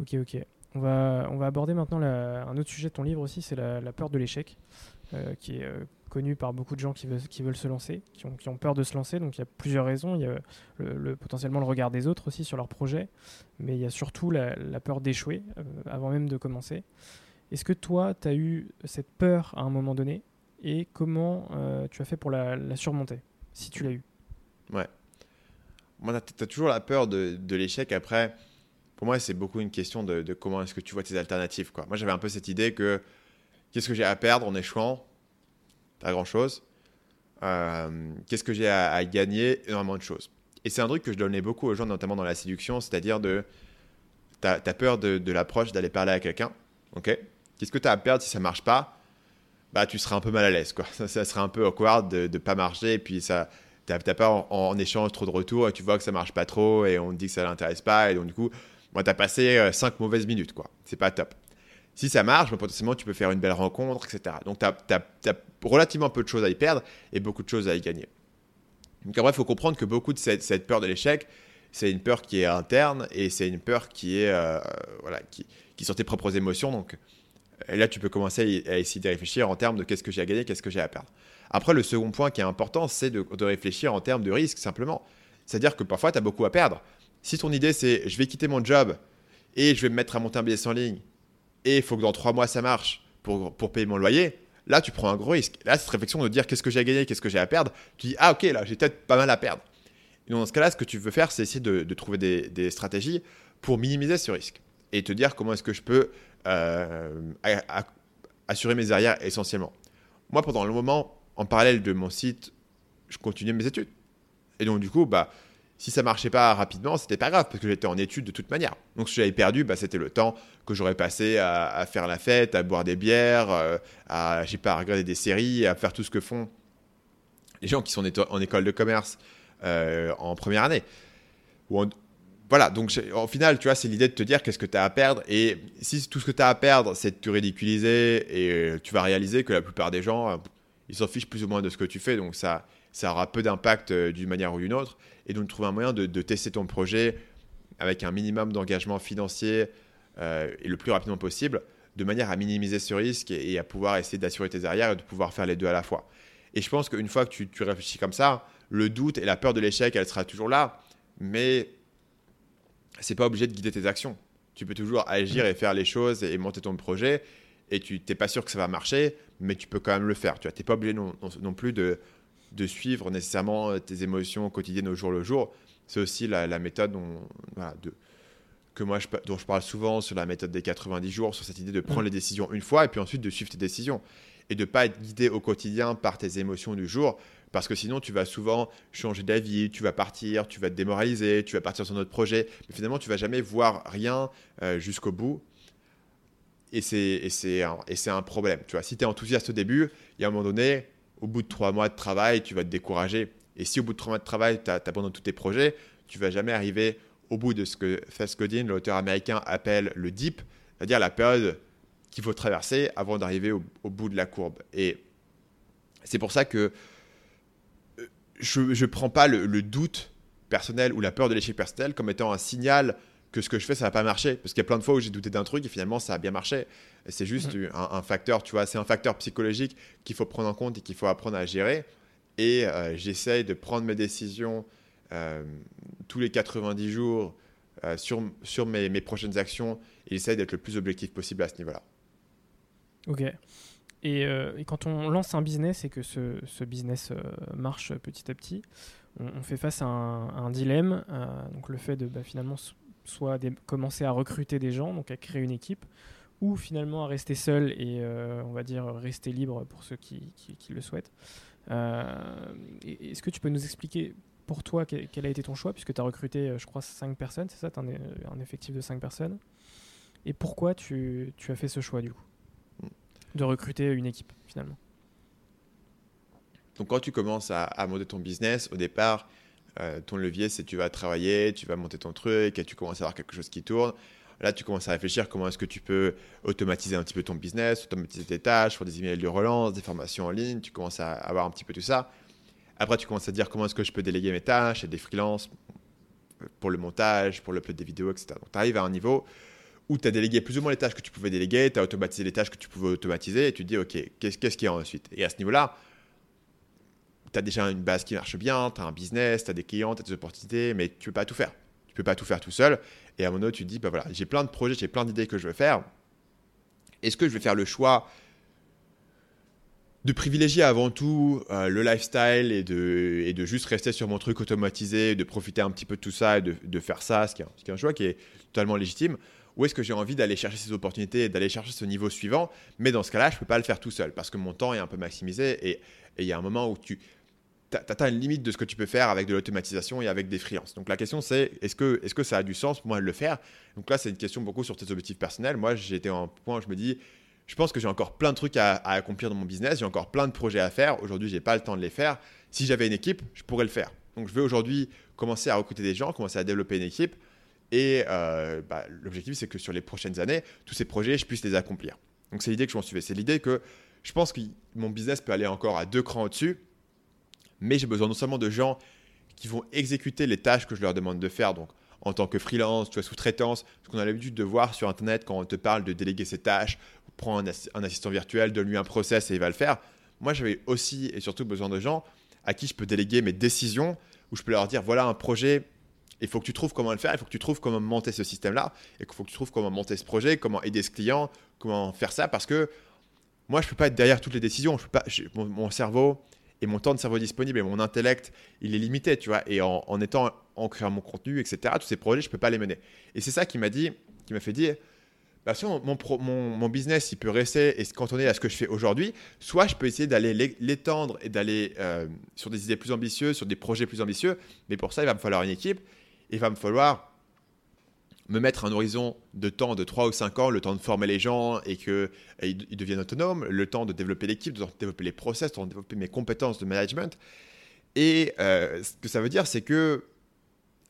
Ok, ok. On va, on va aborder maintenant un autre sujet de ton livre aussi, c'est la, peur de l'échec, qui est connu par beaucoup de gens qui veulent, se lancer, qui ont, peur de se lancer. Donc il y a plusieurs raisons. Il y a le, potentiellement le regard des autres aussi sur leur projet, mais il y a surtout la, peur d'échouer avant même de commencer. Est-ce que toi, tu as eu cette peur à un moment donné et comment euh, tu as fait pour la, surmonter, si tu l'as eu? Ouais. Moi, tu as, toujours la peur de, l'échec. Après, pour moi, c'est beaucoup une question de, comment est-ce que tu vois tes alternatives. Moi, j'avais un peu cette idée que qu'est-ce que j'ai à perdre en échouant? Pas grand-chose. Euh, qu'est-ce que j'ai à, gagner? Énormément de choses. Et c'est un truc que je donnais beaucoup aux gens, notamment dans la séduction, c'est-à-dire de. Tu as, peur de, l'approche d'aller parler à quelqu'un. ok? Qu'est-ce que tu as à perdre si ça marche pas? Bah, tu seras un peu mal à l'aise. Quoi. Ça, ça serait un peu awkward de ne pas marcher. Et puis, tu n'as pas en, échange trop de retours et tu vois que ça marche pas trop et on te dit que ça l'intéresse pas. Et donc, du coup, moi, tu as passé 5 euh, mauvaises minutes. quoi. C'est pas top. Si ça marche, bah, potentiellement, tu peux faire une belle rencontre, etc. Donc, tu as, relativement peu de choses à y perdre et beaucoup de choses à y gagner. Donc après, il faut comprendre que beaucoup de cette, peur de l'échec, c'est une peur qui est interne et c'est une peur qui est euh, voilà qui, sont tes propres émotions. Donc là, tu peux commencer à, essayer de réfléchir en termes de qu'est-ce que j'ai à gagner, qu'est-ce que j'ai à perdre. Après, le second point qui est important, c'est de, de, réfléchir en termes de risque simplement. C'est-à-dire que parfois, tu as beaucoup à perdre. Si ton idée, c'est je vais quitter mon job et je vais me mettre à monter un business en ligne et il faut que dans trois mois, ça marche pour, pour payer mon loyer, là, tu prends un gros risque. Là, cette réflexion de dire qu'est-ce que j'ai à gagner, qu'est-ce que j'ai à perdre, tu dis, ah ok, là, j'ai peut-être pas mal à perdre. Et dans ce cas-là, ce que tu veux faire, c'est essayer de, trouver des, des, stratégies pour minimiser ce risque et te dire comment est-ce que je peux euh, assurer mes arrières essentiellement. Moi, pendant le moment, en parallèle de mon site, je continuais mes études. Et donc, du coup, bah, si ça marchait pas rapidement, c'était pas grave parce que j'étais en études de toute manière. Donc, si j'avais perdu, bah, c'était le temps que j'aurais passé à, faire la fête, à boire des bières, euh, à, je sais pas, à regarder des séries, à faire tout ce que font les gens qui sont en école de commerce euh, en première année. En, voilà, donc au final, tu vois, c'est l'idée de te dire qu'est-ce que tu as à perdre. Et si tout ce que tu as à perdre, c'est de te ridiculiser, et euh, tu vas réaliser que la plupart des gens, ils s'en fichent plus ou moins de ce que tu fais. Donc ça, ça aura peu d'impact euh, d'une manière ou d'une autre. Et donc trouver un moyen de, tester ton projet avec un minimum d'engagement financier euh, et le plus rapidement possible, de manière à minimiser ce risque et, à pouvoir essayer d'assurer tes arrières et de pouvoir faire les deux à la fois. Et je pense qu'une fois que tu, tu réfléchis comme ça, le doute et la peur de l'échec, elle sera toujours là. Mais c'est pas obligé de guider tes actions. Tu peux toujours agir et faire les choses et monter ton projet. Et tu n'es pas sûr que ça va marcher, mais tu peux quand même le faire. Tu n'es pas obligé non, non, non, plus de, de suivre nécessairement tes émotions quotidiennes au jour le jour. C'est aussi la, la méthode dont, voilà, de, que moi je, dont je parle souvent sur la méthode des 90 jours, sur cette idée de prendre les décisions une fois et puis ensuite de suivre tes décisions. Et de ne pas être guidé au quotidien par tes émotions du jour, parce que sinon tu vas souvent changer d'avis, tu vas partir, tu vas te démoraliser, tu vas partir sur notre projet, mais finalement tu vas jamais voir rien euh, jusqu'au bout. Et c'est un, un problème. Tu vois, si tu es enthousiaste au début, il y a un moment donné, au bout de trois mois de travail, tu vas te décourager. Et si au bout de trois mois de travail, tu abandonnes tous tes projets, tu vas jamais arriver au bout de ce que Seth Godin, l'auteur américain, appelle le deep, c'est-à-dire la période qu'il faut traverser avant d'arriver au, bout de la courbe. Et c'est pour ça que je ne prends pas le, doute personnel ou la peur de l'échec personnel comme étant un signal que ce que je fais, ça va pas marcher. Parce qu'il y a plein de fois où j'ai douté d'un truc et finalement, ça a bien marché. C'est juste mmh. un, un, facteur, tu vois, c'est un facteur psychologique qu'il faut prendre en compte et qu'il faut apprendre à gérer. Et euh, j'essaye de prendre mes décisions euh, tous les 90 jours euh, sur, sur mes, mes, prochaines actions et j'essaye d'être le plus objectif possible à ce niveau-là. Ok. Et, et, quand on lance un business et que ce, ce business marche petit à petit, on, on fait face à un, à un dilemme. Donc le fait de bah, finalement soit commencer à recruter des gens, donc à créer une équipe, ou finalement à rester seul et euh, on va dire rester libre pour ceux qui, qui, le souhaitent. Est-ce que tu peux nous expliquer pour toi quel, a été ton choix, puisque tu as recruté, je crois, 5 personnes, c'est ça Tu as un, un effectif de 5 personnes. Et pourquoi tu, tu as fait ce choix du coup de recruter une équipe finalement? Donc quand tu commences à, à monter ton business, au départ, euh, ton levier c'est tu vas travailler, tu vas monter ton truc et tu commences à avoir quelque chose qui tourne. Là, tu commences à réfléchir comment est-ce que tu peux automatiser un petit peu ton business, automatiser tes tâches, faire des emails de relance, des formations en ligne, tu commences à avoir un petit peu tout ça. Après, tu commences à dire comment est-ce que je peux déléguer mes tâches à des freelances pour le montage, pour l'upload des vidéos, etc. Donc, tu arrives à un niveau où tu as délégué plus ou moins les tâches que tu pouvais déléguer, tu as automatisé les tâches que tu pouvais automatiser, et tu te dis, OK, qu'est-ce qu'il y a ensuite? Et à ce niveau-là, tu as déjà une base qui marche bien, tu as un business, tu as des clients, tu as des opportunités, mais tu ne peux pas tout faire. Tu ne peux pas tout faire tout seul. Et à un moment tu te dis, bah voilà, j'ai plein de projets, j'ai plein d'idées que je veux faire. Est-ce que je vais faire le choix de privilégier avant tout euh, le lifestyle et de, et de juste rester sur mon truc automatisé, de profiter un petit peu de tout ça et de, de faire ça, ce qui, est, ce qui est un choix qui est totalement légitime? Où est-ce que j'ai envie d'aller chercher ces opportunités et d'aller chercher ce niveau suivant? Mais dans ce cas-là, je ne peux pas le faire tout seul parce que mon temps est un peu maximisé et il y a un moment où tu as une limite de ce que tu peux faire avec de l'automatisation et avec des freelances. Donc la question c'est est-ce que, est -ce que ça a du sens pour moi de le faire? Donc là, c'est une question beaucoup sur tes objectifs personnels. Moi, j'étais en point où je me dis je pense que j'ai encore plein de trucs à, accomplir dans mon business, j'ai encore plein de projets à faire. Aujourd'hui, je n'ai pas le temps de les faire. Si j'avais une équipe, je pourrais le faire. Donc je vais aujourd'hui commencer à recruter des gens, commencer à développer une équipe et euh, bah, l'objectif, c'est que sur les prochaines années, tous ces projets, je puisse les accomplir. Donc c'est l'idée que je m'en suivais. C'est l'idée que je pense que mon business peut aller encore à deux crans au-dessus, mais j'ai besoin non seulement de gens qui vont exécuter les tâches que je leur demande de faire, donc en tant que freelance, tu vois, sous-traitance, ce qu'on a l'habitude de voir sur Internet quand on te parle de déléguer ses tâches, prends un, assistant virtuel, donne-lui un process et il va le faire. Moi, j'avais aussi et surtout besoin de gens à qui je peux déléguer mes décisions, où je peux leur dire, voilà un projet, il faut que tu trouves comment le faire, il faut que tu trouves comment monter ce système-là, et qu'il faut que tu trouves comment monter ce projet, comment aider ce client, comment faire ça, parce que moi, je ne peux pas être derrière toutes les décisions. Je peux pas, mon, cerveau et mon temps de cerveau disponible et mon intellect, il est limité, tu vois. Et en, étant, en créant mon contenu, etc., tous ces projets, je ne peux pas les mener. Et c'est ça qui m'a dit, qui m'a fait dire, bah, soit mon, mon, business, il peut rester et se cantonner à ce que je fais aujourd'hui, soit je peux essayer d'aller l'étendre et d'aller euh, sur des idées plus ambitieuses, sur des projets plus ambitieux. Mais pour ça, il va me falloir une équipe. Il va me falloir me mettre un horizon de temps de 3 ou 5 ans, le temps de former les gens et qu'ils ils deviennent autonomes, le temps de développer l'équipe, de développer les process, de développer mes compétences de management. Et euh, ce que ça veut dire, c'est que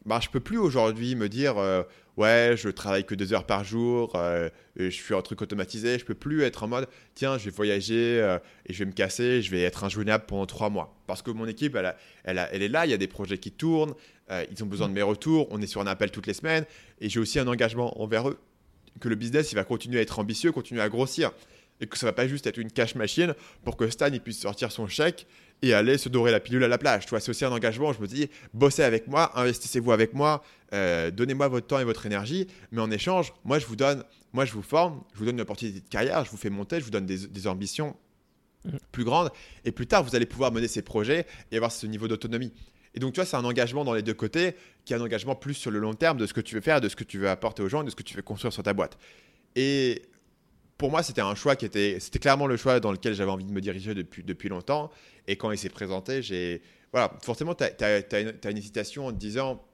bah, je ne peux plus aujourd'hui me dire euh, ouais, je travaille que deux heures par jour, euh, je suis un truc automatisé. Je peux plus être en mode tiens, je vais voyager et je vais me casser, je vais être injoignable pendant trois mois. Parce que mon équipe, elle est là, il y a des projets qui tournent, euh, ils ont besoin de mes retours, on est sur un appel toutes les semaines, et j'ai aussi un engagement envers eux, que le business il va continuer à être ambitieux, continuer à grossir, et que ça va pas juste être une cash machine pour que Stan il puisse sortir son chèque et aller se dorer la pilule à la plage. Tu vois, c'est aussi un engagement. Je me dis, bossez avec moi, investissez-vous avec moi, euh, donnez-moi votre temps et votre énergie, mais en échange, moi je vous donne, moi je vous forme, je vous donne une opportunité de carrière, je vous fais monter, je vous donne des, des ambitions mmh. plus grandes, et plus tard vous allez pouvoir mener ces projets et avoir ce niveau d'autonomie. Et donc, tu vois, c'est un engagement dans les deux côtés, qui est un engagement plus sur le long terme de ce que tu veux faire, de ce que tu veux apporter aux gens, de ce que tu veux construire sur ta boîte. Et pour moi, c'était un choix qui était, c'était clairement le choix dans lequel j'avais envie de me diriger depuis, depuis longtemps. Et quand il s'est présenté, j'ai, voilà, forcément, tu as, une hésitation en te disant,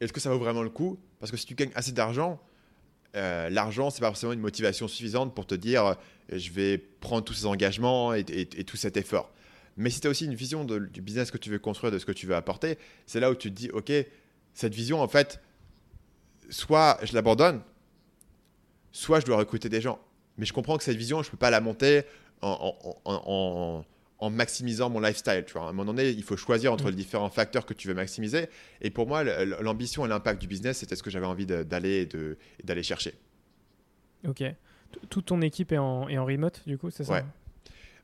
est-ce que ça vaut vraiment le coup? Parce que si tu gagnes assez d'argent, euh, l'argent, c'est pas forcément une motivation suffisante pour te dire, euh, je vais prendre tous ces engagements et tout cet effort. Mais si tu as aussi une vision du business que tu veux construire, de ce que tu veux apporter, c'est là où tu te dis, OK, cette vision, en fait, soit je l'abandonne, soit je dois recruter des gens. Mais je comprends que cette vision, je ne peux pas la monter en, maximisant mon lifestyle. Tu vois. À un moment donné, il faut choisir entre mm. les différents facteurs que tu veux maximiser. Et pour moi, l'ambition et l'impact du business, c'était ce que j'avais envie d'aller d'aller chercher. Ok. Toute ton équipe est en, est en remote, du coup, c'est ça? Ouais.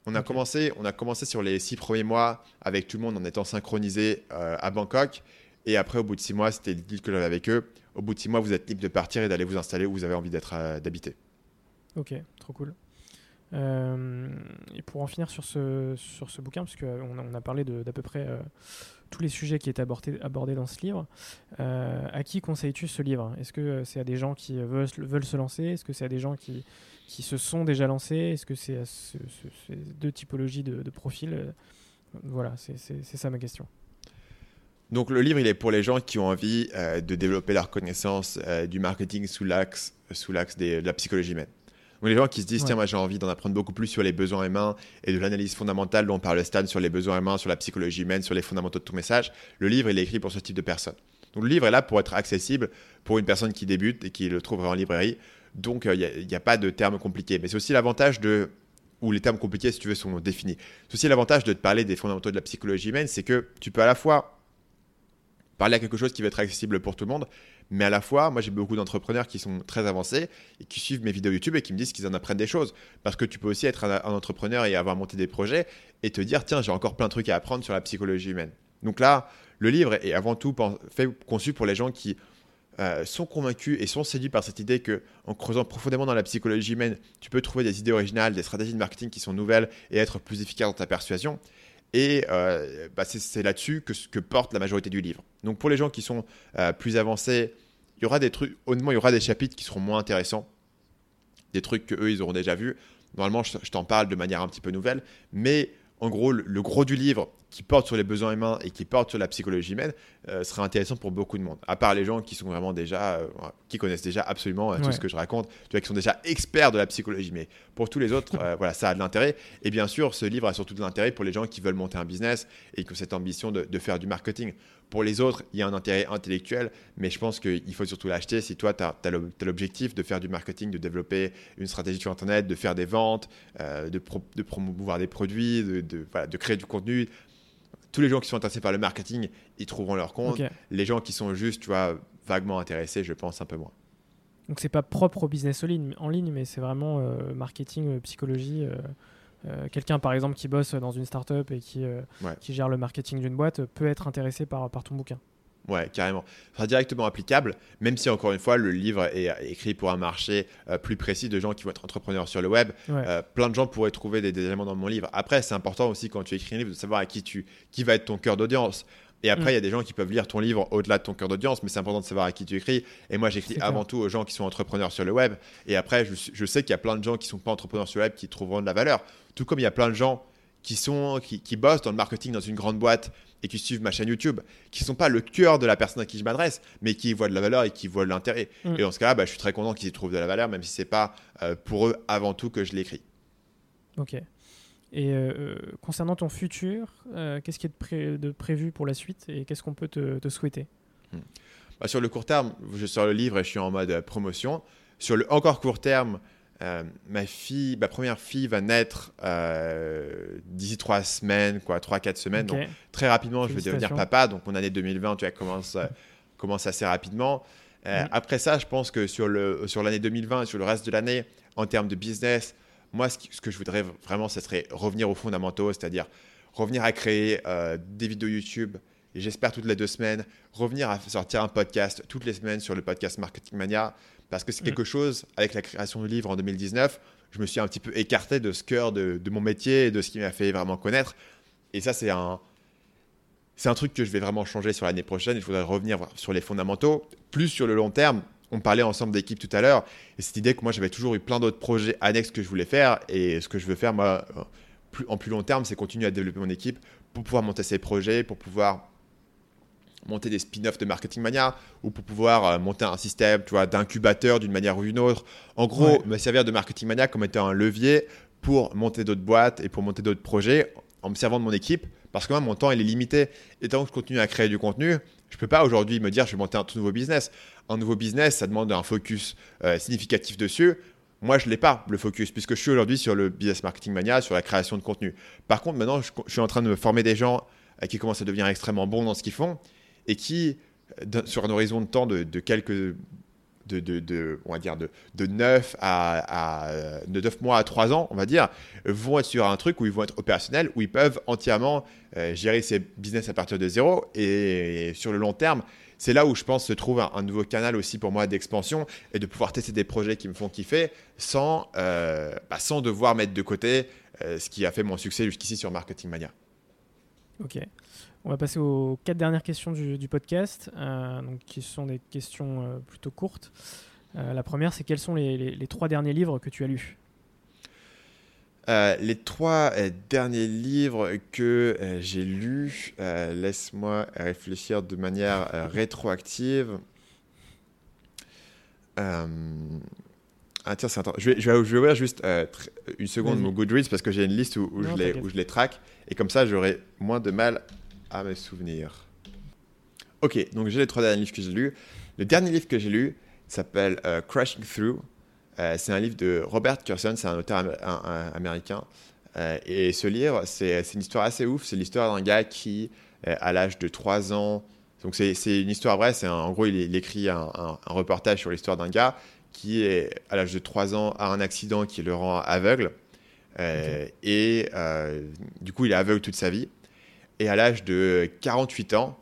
On a, commencé, on a commencé sur les six premiers mois avec tout le monde en étant synchronisé euh, à Bangkok. Et après, au bout de six mois, c'était le deal que j'avais avec eux. Au bout de six mois, vous êtes libre de partir et d'aller vous installer où vous avez envie d'être, euh, d'habiter. Ok, trop cool. Euh, et pour en finir sur ce, sur ce bouquin, parce qu'on a, on a parlé d'à peu près tous les sujets qui étaient abordés, abordés dans ce livre, à qui conseilles-tu ce livre? Est-ce que c'est à des gens qui veulent, veulent se lancer? Est-ce que c'est à des gens qui, qui se sont déjà lancés Est-ce que c'est ce, ces deux typologies de, profils euh, Voilà, c'est ça ma question. Donc le livre, il est pour les gens qui ont envie euh, de développer leur connaissance euh, du marketing sous l'axe sous l'axe de la psychologie humaine. Donc les gens qui se disent, tiens, moi j'ai envie d'en apprendre beaucoup plus sur les besoins humains et de l'analyse fondamentale dont on parle Stan sur les besoins humains, sur la psychologie humaine, sur les fondamentaux de tout message, le livre, il est écrit pour ce type de personnes. Donc le livre est là pour être accessible pour une personne qui débute et qui le trouverait en librairie donc, il euh, n'y a, pas de termes compliqués. Mais c'est aussi l'avantage de où les termes compliqués, si tu veux, sont définis. C'est aussi l'avantage de te parler des fondamentaux de la psychologie humaine, c'est que tu peux à la fois parler à quelque chose qui va être accessible pour tout le monde, mais à la fois, moi j'ai beaucoup d'entrepreneurs qui sont très avancés et qui suivent mes vidéos YouTube et qui me disent qu'ils en apprennent des choses. Parce que tu peux aussi être un, entrepreneur et avoir monté des projets et te dire, tiens, j'ai encore plein de trucs à apprendre sur la psychologie humaine. Donc là, le livre est avant tout fait, conçu pour les gens qui euh, sont convaincus et sont séduits par cette idée que en creusant profondément dans la psychologie humaine, tu peux trouver des idées originales, des stratégies de marketing qui sont nouvelles et être plus efficace dans ta persuasion. Et euh, bah, c'est là-dessus que, porte la majorité du livre. Donc pour les gens qui sont euh, plus avancés, il y aura des trucs, honnêtement, il y aura des chapitres qui seront moins intéressants, des trucs que eux ils auront déjà vus. Normalement, je, t'en parle de manière un petit peu nouvelle, mais en gros, le, gros du livre, qui porte sur les besoins humains et qui porte sur la psychologie humaine euh, serait intéressant pour beaucoup de monde. À part les gens qui sont vraiment déjà, euh, qui connaissent déjà absolument euh, tout ce que je raconte, tu vois, qui sont déjà experts de la psychologie. Mais pour tous les autres, voilà, ça a de l'intérêt. Et bien sûr, ce livre a surtout de l'intérêt pour les gens qui veulent monter un business et qui ont cette ambition de, de faire du marketing. Pour les autres, il y a un intérêt intellectuel, mais je pense qu'il faut surtout l'acheter si toi, tu as, l'objectif de faire du marketing, de développer une stratégie sur Internet, de faire des ventes, de, de, promouvoir des produits, de, de, voilà, de créer du contenu, tous les gens qui sont intéressés par le marketing, ils trouveront leur compte. Les gens qui sont juste, tu vois, vaguement intéressés, je pense un peu moins. Donc c'est pas propre au business en ligne, mais c'est vraiment euh, marketing, euh, psychologie. Euh, quelqu'un par exemple qui bosse dans une startup et qui, qui gère le marketing d'une boîte peut être intéressé par, par ton bouquin. Ouais, carrément. Ce sera directement applicable, même si encore une fois, le livre est écrit pour un marché euh, plus précis de gens qui vont être entrepreneurs sur le web. Euh, plein de gens pourraient trouver des, éléments dans mon livre. Après, c'est important aussi quand tu écris un livre de savoir à qui, tu, qui va être ton cœur d'audience. Et après, mm. il y a des gens qui peuvent lire ton livre au-delà de ton cœur d'audience, mais c'est important de savoir à qui tu écris. Et moi, j'écris avant tout aux gens qui sont entrepreneurs sur le web. Et après, je, je sais qu'il y a plein de gens qui ne sont pas entrepreneurs sur le web qui trouveront de la valeur. Tout comme il y a plein de gens qui, sont, qui, qui, bossent dans le marketing dans une grande boîte et qui suivent ma chaîne YouTube, qui ne sont pas le cœur de la personne à qui je m'adresse, mais qui voient de la valeur et qui voient de l'intérêt. Mm. Et dans ce cas-là, bah, je suis très content qu'ils y trouvent de la valeur, même si ce n'est pas euh, pour eux avant tout que je l'écris. Ok. Et euh, euh, concernant ton futur, qu'est-ce qui est de, prévu pour la suite et qu'est-ce qu'on peut te, souhaiter? Mm. bah, Sur le court terme, je sors le livre et je suis en mode promotion. Sur le encore court terme, euh, ma fille, ma première fille va naître euh, d'ici trois semaines, quoi, trois quatre semaines. Donc très rapidement, je vais devenir papa. Donc mon année 2020, tu vois, commence euh, commence assez rapidement. Après ça, je pense que sur le sur l'année 2020 et sur le reste de l'année, en termes de business, moi, ce, ce, que je voudrais vraiment, ce serait revenir aux fondamentaux, c'est-à-dire revenir à créer des vidéos YouTube. J'espère toutes les deux semaines, revenir à sortir un podcast toutes les semaines sur le podcast Marketing Mania parce que c'est quelque mm. chose, avec la création du livre en 2019, je me suis un petit peu écarté de ce cœur de, mon métier et de ce qui m'a fait vraiment connaître. Et ça, c'est un, c'est un truc que je vais vraiment changer sur l'année prochaine. Il faudrait revenir sur les fondamentaux, plus sur le long terme. On parlait ensemble d'équipe tout à l'heure, et cette idée que moi j'avais toujours eu plein d'autres projets annexes que je voulais faire, et ce que je veux faire moi, en plus long terme, c'est continuer à développer mon équipe pour pouvoir monter ces projets, pour pouvoir monter des spin-offs de Marketing Mania ou pour pouvoir euh, monter un système tu vois, d'incubateur d'une manière ou d'une autre. En gros, me servir de Marketing Mania comme étant un levier pour monter d'autres boîtes et pour monter d'autres projets en me servant de mon équipe parce que moi, mon temps, il est limité. Et tant que je continue à créer du contenu, je ne peux pas aujourd'hui me dire je vais monter un tout nouveau business. Un nouveau business, ça demande un focus euh, significatif dessus. Moi, je ne l'ai pas, le focus, puisque je suis aujourd'hui sur le business marketing mania, sur la création de contenu. Par contre, maintenant, je, je suis en train de me former des gens euh, qui commencent à devenir extrêmement bons dans ce qu'ils font et qui, sur un horizon de temps de, quelques. De, de, on va dire de, de 9 à, de 9 mois à 3 ans, on va dire, vont être sur un truc où ils vont être opérationnels, où ils peuvent entièrement euh, gérer ces business à partir de zéro. Et, sur le long terme, c'est là où je pense se trouve un, nouveau canal aussi pour moi d'expansion et de pouvoir tester des projets qui me font kiffer sans, euh, bah, sans devoir mettre de côté euh, ce qui a fait mon succès jusqu'ici sur Marketing Mania. Ok. On va passer aux quatre dernières questions du, podcast, euh, donc, qui sont des questions euh, plutôt courtes. Euh, la première, c'est quels sont les, trois derniers livres que tu as lus? Les trois derniers livres que j'ai lus, laisse-moi réfléchir de manière rétroactive. Ah tiens, c'est je vais, je, vais, ouvrir juste une seconde mon Goodreads parce que j'ai une liste où, je les, où je les traque et comme ça j'aurai moins de mal à mes souvenirs. Ok, donc j'ai les trois derniers livres que j'ai lus. Le dernier livre que j'ai lu s'appelle euh, Crashing Through. Euh, c'est un livre de Robert Curson, c'est un auteur américain. Euh, et ce livre, c'est une histoire assez ouf. C'est l'histoire d'un gars qui, à l'âge de 3 ans, donc c'est une histoire vraie, c'est en gros, il, écrit un, un, reportage sur l'histoire d'un gars qui, est, à l'âge de 3 ans, a un accident qui le rend aveugle. Et du coup, il est aveugle toute sa vie. Et à l'âge de 48 ans,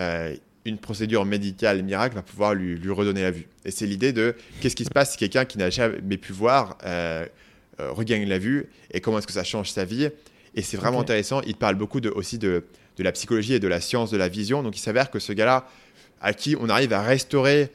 euh, une procédure médicale miracle va pouvoir lui, lui redonner la vue. Et c'est l'idée de qu'est-ce qui se passe si quelqu'un qui n'a jamais pu voir euh, euh, regagne la vue et comment est-ce que ça change sa vie. Et c'est vraiment intéressant. Il parle beaucoup de, aussi de, de, la psychologie et de la science de la vision. Donc il s'avère que ce gars-là, à qui on arrive à restaurer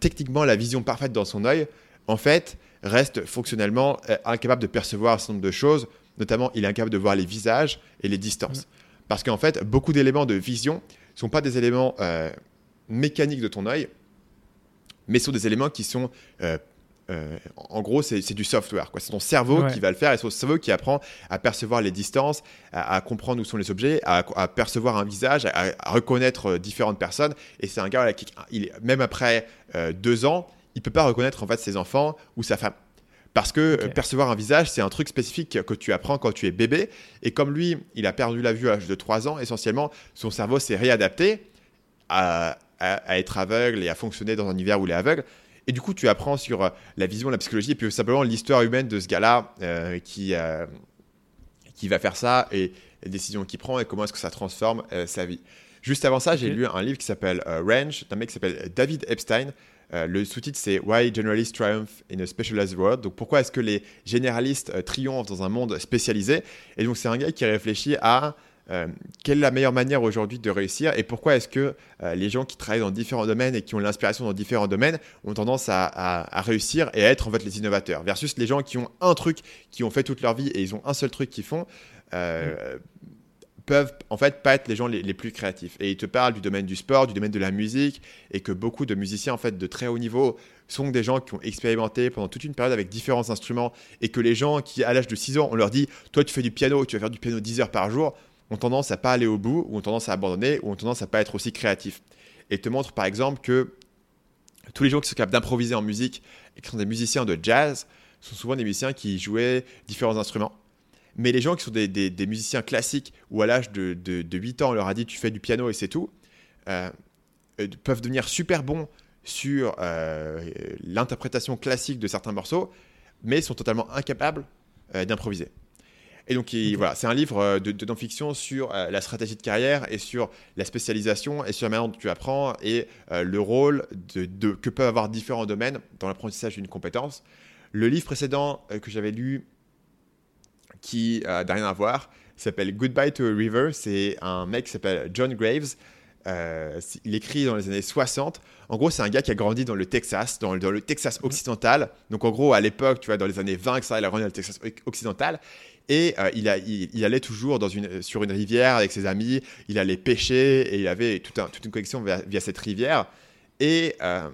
techniquement la vision parfaite dans son œil, en fait, reste fonctionnellement incapable de percevoir un certain nombre de choses. Notamment, il est incapable de voir les visages et les distances. Parce qu'en fait, beaucoup d'éléments de vision ne sont pas des éléments euh, mécaniques de ton œil, mais sont des éléments qui sont euh, euh, en gros, c'est du software. C'est ton cerveau qui va le faire et c'est ton cerveau qui apprend à percevoir les distances, à, comprendre où sont les objets, à, percevoir un visage, à, reconnaître différentes personnes. Et c'est un gars qui, il, même après deux ans, il peut pas reconnaître en fait ses enfants ou sa femme. Parce que euh, percevoir un visage, c'est un truc spécifique que tu apprends quand tu es bébé. Et comme lui, il a perdu la vue à l'âge de 3 ans, essentiellement, son cerveau s'est réadapté à, être aveugle et à fonctionner dans un univers où il est aveugle. Et du coup, tu apprends sur euh, la vision, la psychologie, et puis simplement l'histoire humaine de ce gars-là euh, qui, qui va faire ça et les décisions qu'il prend et comment est-ce que ça transforme sa vie. Juste avant ça, j'ai lu un livre qui s'appelle Range d'un mec qui s'appelle David Epstein. Euh, le sous-titre, c'est Why Generalists Triumph in a Specialized World. Donc, pourquoi est-ce que les généralistes euh, triomphent dans un monde spécialisé? Et donc, c'est un gars qui réfléchit à euh, quelle est la meilleure manière aujourd'hui de réussir et pourquoi est-ce que les gens qui travaillent dans différents domaines et qui ont l'inspiration dans différents domaines ont tendance à, réussir et à être en fait les innovateurs versus les gens qui ont un truc, qui ont fait toute leur vie et ils ont un seul truc qu'ils font. Euh, peuvent en fait pas être les gens les, plus créatifs. Et ils te parlent du domaine du sport, du domaine de la musique, et que beaucoup de musiciens en fait de très haut niveau sont des gens qui ont expérimenté pendant toute une période avec différents instruments, et que les gens qui à l'âge de 6 ans, on leur dit, toi tu fais du piano, tu vas faire du piano 10 heures par jour, ont tendance à pas aller au bout, ou ont tendance à abandonner, ou ont tendance à pas être aussi créatifs. Et te montre par exemple que tous les gens qui sont capables d'improviser en musique et qui sont des musiciens de jazz sont souvent des musiciens qui jouaient différents instruments mais les gens qui sont des, musiciens classiques, ou à l'âge de, de, 8 ans, on leur a dit tu fais du piano et c'est tout, euh, euh, peuvent devenir super bons sur euh, l'interprétation classique de certains morceaux, mais sont totalement incapables d'improviser. Et donc, voilà, c'est un livre de, non-fiction sur la stratégie de carrière et sur la spécialisation et sur la manière dont tu apprends et le rôle de, que peuvent avoir différents domaines dans l'apprentissage d'une compétence. Le livre précédent que j'avais lu qui n'a rien à voir. s'appelle Goodbye to a River. C'est un mec qui s'appelle John Graves. Euh, il écrit dans les années 60. En gros, c'est un gars qui a grandi dans le Texas, dans, le Texas occidental. Donc, en gros, à l'époque, tu vois, dans les années 20, ça, il a grandi dans le Texas occidental. Et euh, il, a, il, allait toujours dans une, sur une rivière avec ses amis. Il allait pêcher et il avait tout toute une connexion via, cette rivière. Et euh,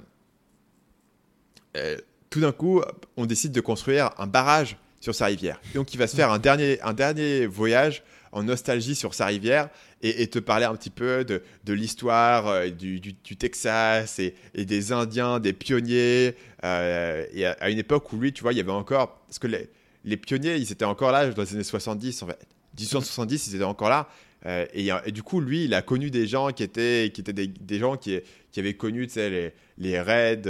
tout d'un coup, on décide de construire un barrage sur sa rivière. donc, il va se faire un dernier, un dernier voyage en nostalgie sur sa rivière et, te parler un petit peu de, de l'histoire euh, du, du, Texas et, des Indiens, des pionniers. Euh, et à, une époque où lui, tu vois, il y avait encore. Parce que les, les pionniers, ils étaient encore là dans les années 70, en fait. 1870, ils étaient encore là. Euh, et, et, du coup, lui, il a connu des gens qui étaient, qui étaient des, des gens qui, qui avaient connu les, les raids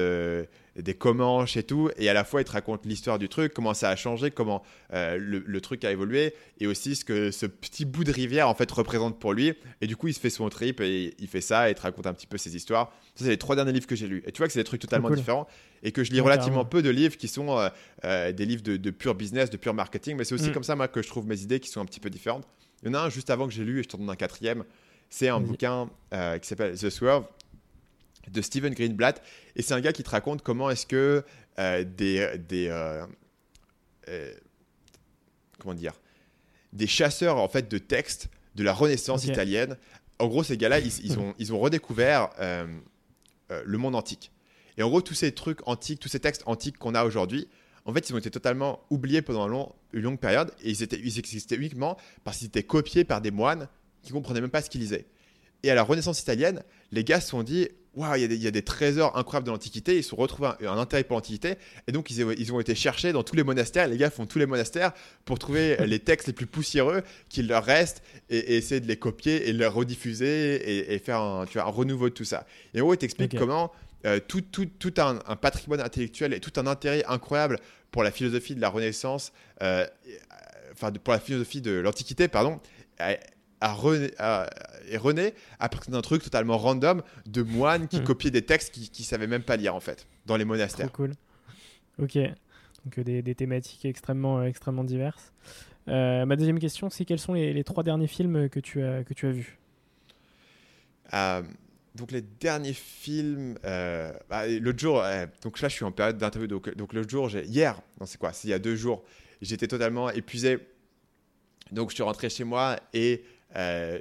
des Comanches et tout, et à la fois il te raconte l'histoire du truc, comment ça a changé, comment euh, le, truc a évolué, et aussi ce que ce petit bout de rivière en fait représente pour lui. Et du coup, il se fait son trip et il fait ça et te raconte un petit peu ses histoires. Ça, c'est les trois derniers livres que j'ai lus. Et tu vois que c'est des trucs totalement différents et que je lis relativement peu de livres qui sont euh, euh, des livres de, pur business, de pur marketing, mais c'est aussi mm. comme ça moi que je trouve mes idées qui sont un petit peu différentes. Il y en a un juste avant que j'ai lu et je t'en donne un quatrième. C'est un bouquin qui s'appelle The Swerve de Steven Greenblatt. Et c'est un gars qui te raconte comment est-ce que euh, des, des euh, euh, comment dire des chasseurs en fait de textes de la Renaissance italienne. En gros, ces gars-là, ils, ont, ils ont redécouvert le monde antique. Et en gros, tous ces trucs antiques, tous ces textes antiques qu'on a aujourd'hui, en fait, ils ont été totalement oubliés pendant une longue période et ils, étaient, ils existaient uniquement parce qu'ils étaient copiés par des moines qui comprenaient même pas ce qu'ils lisaient. Et à la Renaissance italienne, les gars se sont dit waouh, il y, a des trésors incroyables de l'Antiquité, ils se sont retrouvés un, intérêt pour l'Antiquité, et donc ils, ils, ont été cherchés dans tous les monastères, les gars font tous les monastères pour trouver les textes les plus poussiéreux qu'il leur reste, et, essayer de les copier et les rediffuser, et, faire un, tu vois, un renouveau de tout ça. Et en gros, il t'explique comment euh, tout, tout, tout un, patrimoine intellectuel et tout un intérêt incroyable pour la philosophie de la Renaissance, euh, enfin pour la philosophie de l'Antiquité, pardon, à René, et René a pris d'un truc totalement random de moines qui hmm. copiaient des textes qui, qui savaient même pas lire en fait dans les monastères. Trop cool. Ok. Donc euh, des, des thématiques extrêmement, euh, extrêmement diverses. Euh, ma deuxième question, c'est quels sont les, les, trois derniers films que tu as, que tu as vus? Donc les derniers films, bah, l'autre jour, donc là je suis en période d'interview, donc, donc l'autre jour, hier, non c'est quoi, c'est il y a deux jours, j'étais totalement épuisé, donc je suis rentré chez moi et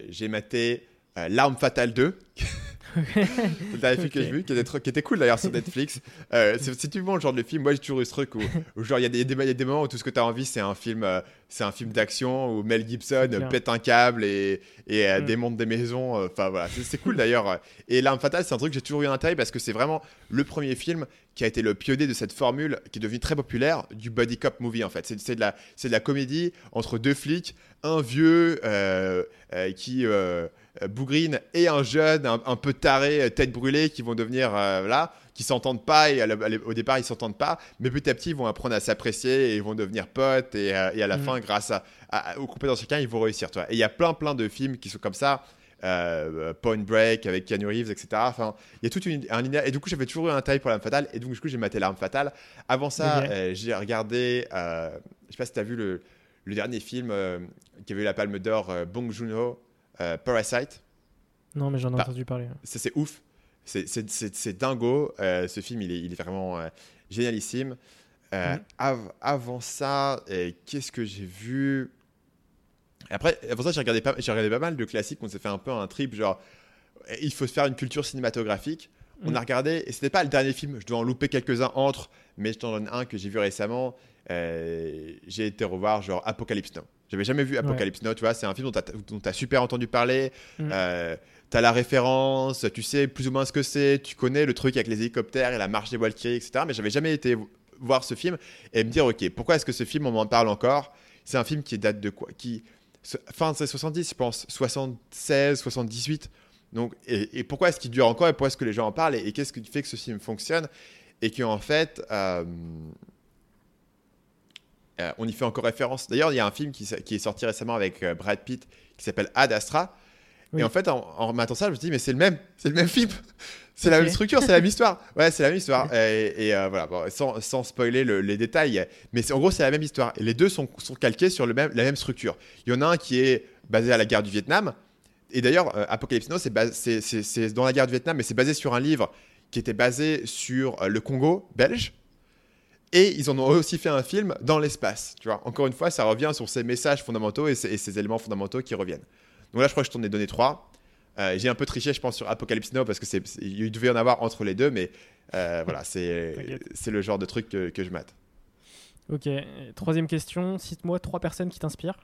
j'ai maté L'arme fatale 2. le dernier film que j'ai vu, qui était, qui était cool d'ailleurs sur Netflix. Euh, c'est typiquement le genre de film. Moi, j'ai toujours eu ce truc où, genre, il y, a des, moments où tout ce que tu as envie, c'est un film, euh, c'est un film d'action où Mel Gibson pète un câble et, et euh, mm. démonte des maisons. Euh, enfin, voilà, c'est cool d'ailleurs. Et L'arme fatale, c'est un truc que j'ai toujours eu un intérêt parce que c'est vraiment le premier film qui a été le pionnier de cette formule qui est devenue très populaire du body cop movie en fait. C'est de, la, de la comédie entre deux flics, un vieux qui Bougrine et un jeune un, peu taré, euh, tête brûlée, qui vont devenir euh, là, qui s'entendent pas et au départ ils s'entendent pas, mais petit à petit ils vont apprendre à s'apprécier et ils vont devenir potes et, à la mm. fin grâce à, à, aux compétences de chacun ils vont réussir. Toi. Et il y a plein plein de films qui sont comme ça. Point Break avec Keanu Reeves, etc. Enfin, il y a tout un linéaire. Et du coup, j'avais toujours eu un taille pour l'arme fatale. Et donc, du coup, j'ai maté l'arme fatale. Avant ça, j'ai regardé. je sais pas si tu as vu le, le dernier film qui avait eu la Palme d'Or, Bong Joon-ho, euh, Parasite. Non, mais j'en ai bah, entendu parler. C'est ouf. C'est dingo. Euh, ce film, il est, il est vraiment euh, génialissime. Mhm. avant ça, qu'est-ce que j'ai vu? Après, avant ça, j'ai regardé, pas, regardé pas mal de classiques. On s'est fait un peu un trip, genre, il faut se faire une culture cinématographique. On mhm. a regardé, et c'était pas le dernier film, je dois en louper quelques-uns entre, mais je t'en donne un que j'ai vu récemment. j'ai été revoir, genre, Apocalypse Now. J'avais jamais vu Apocalypse Now, tu vois. C'est un film dont tu as, super entendu parler. Mm. Euh, tu as la référence, tu sais plus ou moins ce que c'est, tu connais le truc avec les hélicoptères et la marche des Valkyries, etc. Mais j'avais jamais été voir ce film et me dire, ok, pourquoi est-ce que ce film, on m'en parle encore? C'est un film qui date de quoi? Qui, Fin des 70, je pense, 76, 78. Donc, et, pourquoi est-ce qu'il dure encore et pourquoi est-ce que les gens en parlent et, qu'est-ce qui fait que ce film fonctionne? Et qu'en fait, euh, euh, on y fait encore référence. D'ailleurs, il y a un film qui, est sorti récemment avec euh, Brad Pitt qui s'appelle Ad Astra. Et en fait, en, en ça, je me dis, mais c'est le même, c'est le même film. C'est la même structure, c'est la même histoire. Ouais, c'est la même histoire. Et, euh, voilà, sans, spoiler les détails, mais en gros, c'est la même histoire. Et les deux sont, calqués sur le même, la même structure. Il y en a un qui est basé à la guerre du Vietnam. Et d'ailleurs, Apocalypse Now, c'est dans la guerre du Vietnam, mais c'est basé sur un livre qui était basé sur le Congo belge. Et ils en ont aussi fait un film dans l'espace. Tu vois, encore une fois, ça revient sur ces messages fondamentaux et ces, éléments fondamentaux qui reviennent. Donc là, je crois que je t'en ai donné trois. Euh, j'ai un peu triché, je pense, sur Apocalypse Now parce que c'est, il devait y en avoir entre les deux, mais euh, voilà, c'est, c'est le genre de truc que, je mate. Ok. Troisième question. Cite-moi trois personnes qui t'inspirent.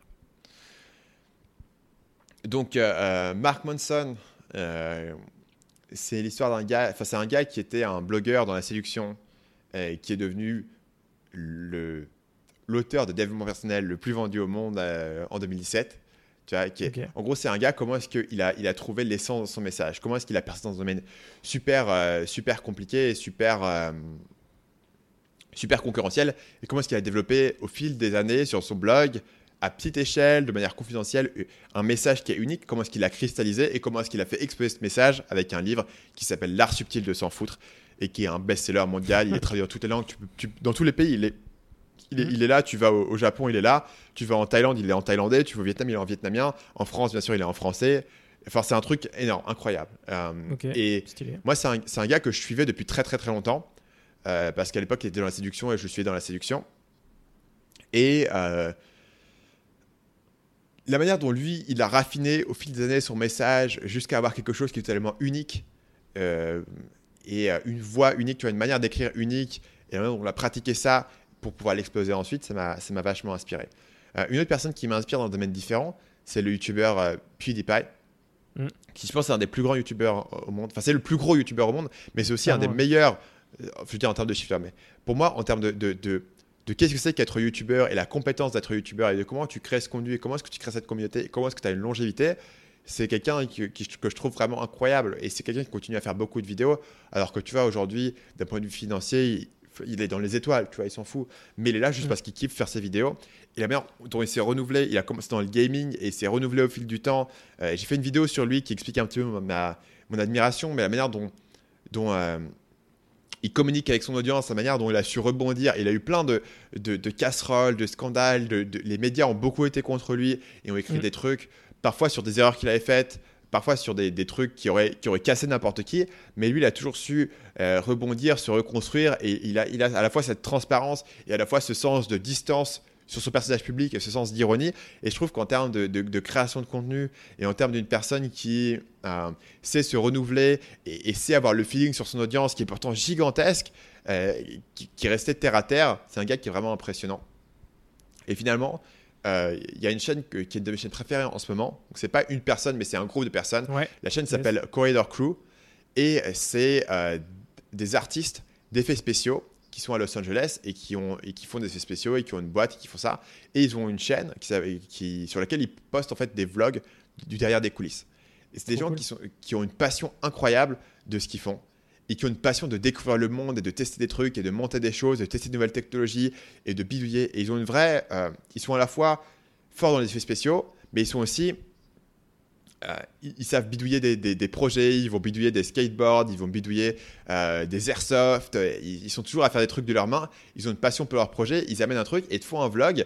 Donc, euh, Mark Monson, c'est l'histoire d'un gars. Enfin, c'est un gars qui était un blogueur dans la séduction, qui est devenu l'auteur de développement personnel le plus vendu au monde euh, en 2017. Tu vois, qui En gros, c'est un gars, comment est-ce qu'il a, il a trouvé l'essence de son message? Comment est-ce qu'il a percé dans ce domaine super, euh, super compliqué et super, euh, super concurrentiel? Et comment est-ce qu'il a développé au fil des années sur son blog, à petite échelle, de manière confidentielle, un message qui est unique? Comment est-ce qu'il a cristallisé? Et comment est-ce qu'il a fait exploser ce message avec un livre qui s'appelle L'art subtil de s'en foutre? Et qui est un best-seller mondial. Il est traduit dans toutes les langues, dans tous les pays. Il est, il est, là, tu vas au, Japon, il est là. Tu vas en Thaïlande, il est en thaïlandais. Tu vas au Vietnam, il est en vietnamien. En France, bien sûr, il est en français. Enfin, c'est un truc énorme, incroyable. Euh, et moi, c'est un, un, gars que je suivais depuis très, très, très longtemps. Euh, parce qu'à l'époque, il était dans la séduction et je le suivais dans la séduction. Et euh, la manière dont lui, il a raffiné au fil des années son message jusqu'à avoir quelque chose qui est tellement unique et euh, une voix unique, tu vois, une manière d'écrire unique, et on a pratiqué ça pour pouvoir l'exploser ensuite, ça m'a vachement inspiré. Euh, une autre personne qui m'inspire dans un domaine différent, c'est le youtubeur euh, PewDiePie, mm. qui je pense est un des plus grands youtubeurs au monde. Enfin, c'est le plus gros youtubeur au monde, mais c'est aussi un des meilleurs, je veux dire en termes de chiffres, mais pour moi, en termes de, de, de, de qu'est-ce que c'est qu'être youtubeur et la compétence d'être youtubeur et de comment tu crées ce contenu et comment est-ce que tu crées cette communauté et comment est-ce que tu as une longévité, c'est quelqu'un que je trouve vraiment incroyable et c'est quelqu'un qui continue à faire beaucoup de vidéos alors que tu vois aujourd'hui d'un point de vue financier il, est dans les étoiles tu vois il s'en fout mais il est là juste mm. parce qu'il kiffe faire ses vidéos et la manière dont il s'est renouvelé il a commencé dans le gaming et il s'est renouvelé au fil du temps euh, j'ai fait une vidéo sur lui qui explique un petit peu ma, mon admiration mais la manière dont, dont euh, il communique avec son audience, la manière dont il a su rebondir. Il a eu plein de, de, casseroles, de scandales. De, les médias ont beaucoup été contre lui et ont écrit mm. des trucs parfois sur des erreurs qu'il avait faites, parfois sur des, trucs qui auraient, qui auraient cassé n'importe qui, mais lui, il a toujours su euh, rebondir, se reconstruire, et il a, il a à la fois cette transparence et à la fois ce sens de distance sur son personnage public et ce sens d'ironie. Et je trouve qu'en termes de, création de contenu et en termes d'une personne qui euh, sait se renouveler et, sait avoir le feeling sur son audience qui est pourtant gigantesque, euh, qui, qui, restait terre à terre, c'est un gars qui est vraiment impressionnant. Et finalement, euh, il y a une chaîne qui est une de mes chaînes préférées en ce moment. Donc, c'est pas une personne, mais c'est un groupe de personnes. La chaîne s'appelle Corridor Crew et c'est des artistes d'effets spéciaux qui sont à Los Angeles et qui, ont, et qui font des effets spéciaux et qui ont une boîte qui font ça. Et ils ont une chaîne qui, qui, sur laquelle ils postent en fait des vlogs du derrière des coulisses. Et c'est des gens qui, sont, qui ont une passion incroyable de ce qu'ils font et qui ont une passion de découvrir le monde et de tester des trucs et de monter des choses, de tester de nouvelles technologies et de bidouiller. Et ils ont une vraie. Euh, ils sont à la fois forts dans les effets spéciaux, mais ils sont aussi euh, ils, savent bidouiller des, projets, ils vont bidouiller des skateboards, ils vont bidouiller euh, des airsoft, ils, sont toujours à faire des trucs de leurs mains, ils ont une passion pour leur projet, ils amènent un truc et te font un vlog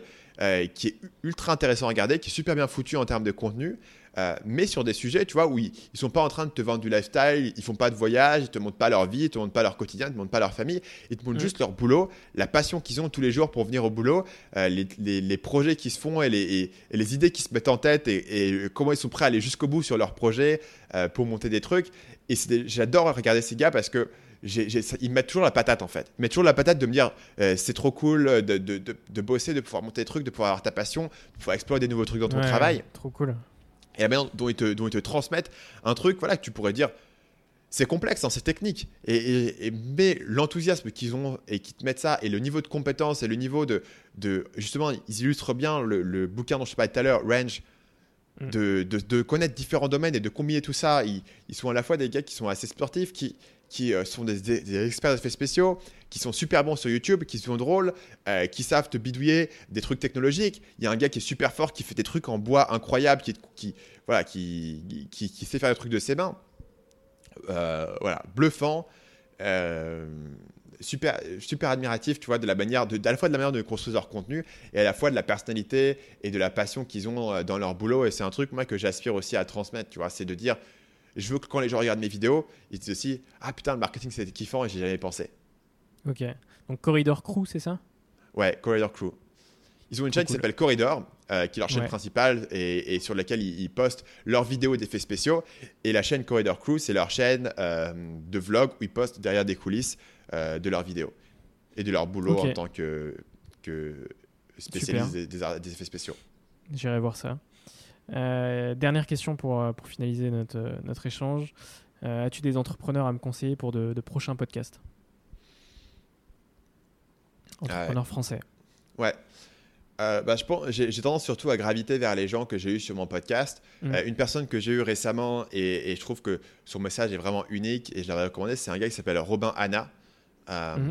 qui est ultra intéressant à regarder, qui est super bien foutu en termes de contenu, euh, mais sur des sujets, tu vois, où ils, ne sont pas en train de te vendre du lifestyle, ils font pas de voyage, ils te montrent pas leur vie, ils te montrent pas leur quotidien, ils te montrent pas leur famille, ils te montrent juste leur boulot, la passion qu'ils ont tous les jours pour venir au boulot, euh, les, projets qui se font et les, idées qui se mettent en tête et, comment ils sont prêts à aller jusqu'au bout sur leurs projets euh, pour monter des trucs. Et j'adore regarder ces gars parce que ils mettent toujours la patate en fait. Ils mettent toujours la patate de me dire c'est trop cool de, de, bosser, de pouvoir monter des trucs, de pouvoir avoir ta passion, de pouvoir explorer des nouveaux trucs dans ton travail. Trop cool et la manière dont ils te, dont ils te transmettent un truc, voilà, que tu pourrais dire, c'est complexe, hein, c'est technique. Et, mais l'enthousiasme qu'ils ont et qui te mettent ça, et le niveau de compétence et le niveau de. de justement, ils illustrent bien le, bouquin dont je parlais tout à l'heure, Range, mm. de, de, connaître différents domaines et de combiner tout ça. Ils, ils, sont à la fois des gars qui sont assez sportifs, qui, qui euh, sont des, des, experts d'effets spéciaux, qui sont super bons sur YouTube, qui sont drôles, euh, qui savent te bidouiller des trucs technologiques. Il y a un gars qui est super fort, qui fait des trucs en bois incroyables, qui, qui, voilà, qui, qui, sait faire des trucs de ses mains. Euh, voilà, bluffant. super, super admiratif, tu vois, de la manière, de, à la fois de la manière de construire leur contenu et à la fois de la personnalité et de la passion qu'ils ont dans leur boulot. Et c'est un truc, moi, que j'aspire aussi à transmettre, tu vois, c'est de dire, je veux que quand les gens regardent mes vidéos, ils disent aussi Ah putain, le marketing c'était kiffant et j'ai jamais pensé. Ok. Donc Corridor Crew, c'est ça? Ouais, Corridor Crew. Ils ont une chaîne qui s'appelle Corridor, euh, qui est leur chaîne principale et, sur laquelle ils, postent leurs vidéos d'effets spéciaux. Et la chaîne Corridor Crew, c'est leur chaîne euh, de vlog où ils postent derrière des coulisses euh, de leurs vidéos et de leur boulot en tant que, que spécialiste des, des, effets spéciaux. J'irai voir ça. Euh, dernière question pour, euh, pour finaliser notre, euh, notre échange. As-tu des entrepreneurs à me conseiller pour de, prochains podcasts? Entrepreneurs français. Ouais. bah, j'ai, tendance surtout à graviter vers les gens que j'ai eu sur mon podcast. Mm. une personne que j'ai eu récemment et, je trouve que son message est vraiment unique et je l'avais recommandé, c'est un gars qui s'appelle Robin Anna. Mm.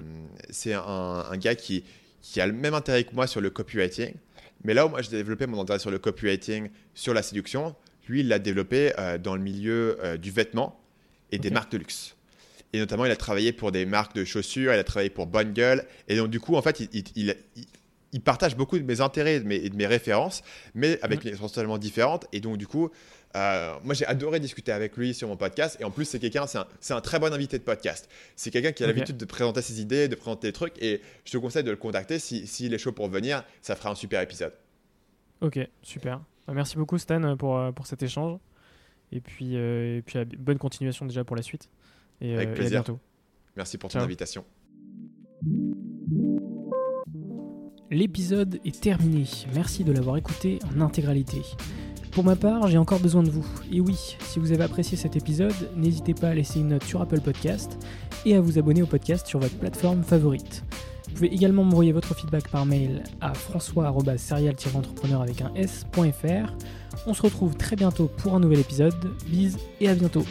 C'est un, un, gars qui, qui a le même intérêt que moi sur le copywriting. Mais là où moi j'ai développé mon intérêt sur le copywriting, sur la séduction, lui il l'a développé euh, dans le milieu euh, du vêtement et des marques de luxe. Et notamment, il a travaillé pour des marques de chaussures, il a travaillé pour Bonne Gueule. Et donc, du coup, en fait, il, il, il partage beaucoup de mes intérêts et de mes, de mes références, mais avec des choses totalement différentes. Et donc, du coup, euh, moi, j'ai adoré discuter avec lui sur mon podcast. Et en plus, c'est quelqu'un, c'est un, très bon invité de podcast. C'est quelqu'un qui a l'habitude de présenter ses idées, de présenter des trucs. Et je te conseille de le contacter. S'il si, est chaud pour venir, ça fera un super épisode. Ok, super. Bah, merci beaucoup, Stan, pour, euh, pour cet échange. Et puis, euh, et puis bonne continuation déjà pour la suite. Et, avec plaisir. à bientôt. Merci pour ton invitation. L'épisode est terminé. Merci de l'avoir écouté en intégralité. Pour ma part, j'ai encore besoin de vous. Et oui, si vous avez apprécié cet épisode, n'hésitez pas à laisser une note sur Apple Podcast et à vous abonner au podcast sur votre plateforme favorite. Vous pouvez également m'envoyer votre feedback par mail à françois-serial-entrepreneur avec un s.fr. On se retrouve très bientôt pour un nouvel épisode. Bise et à bientôt.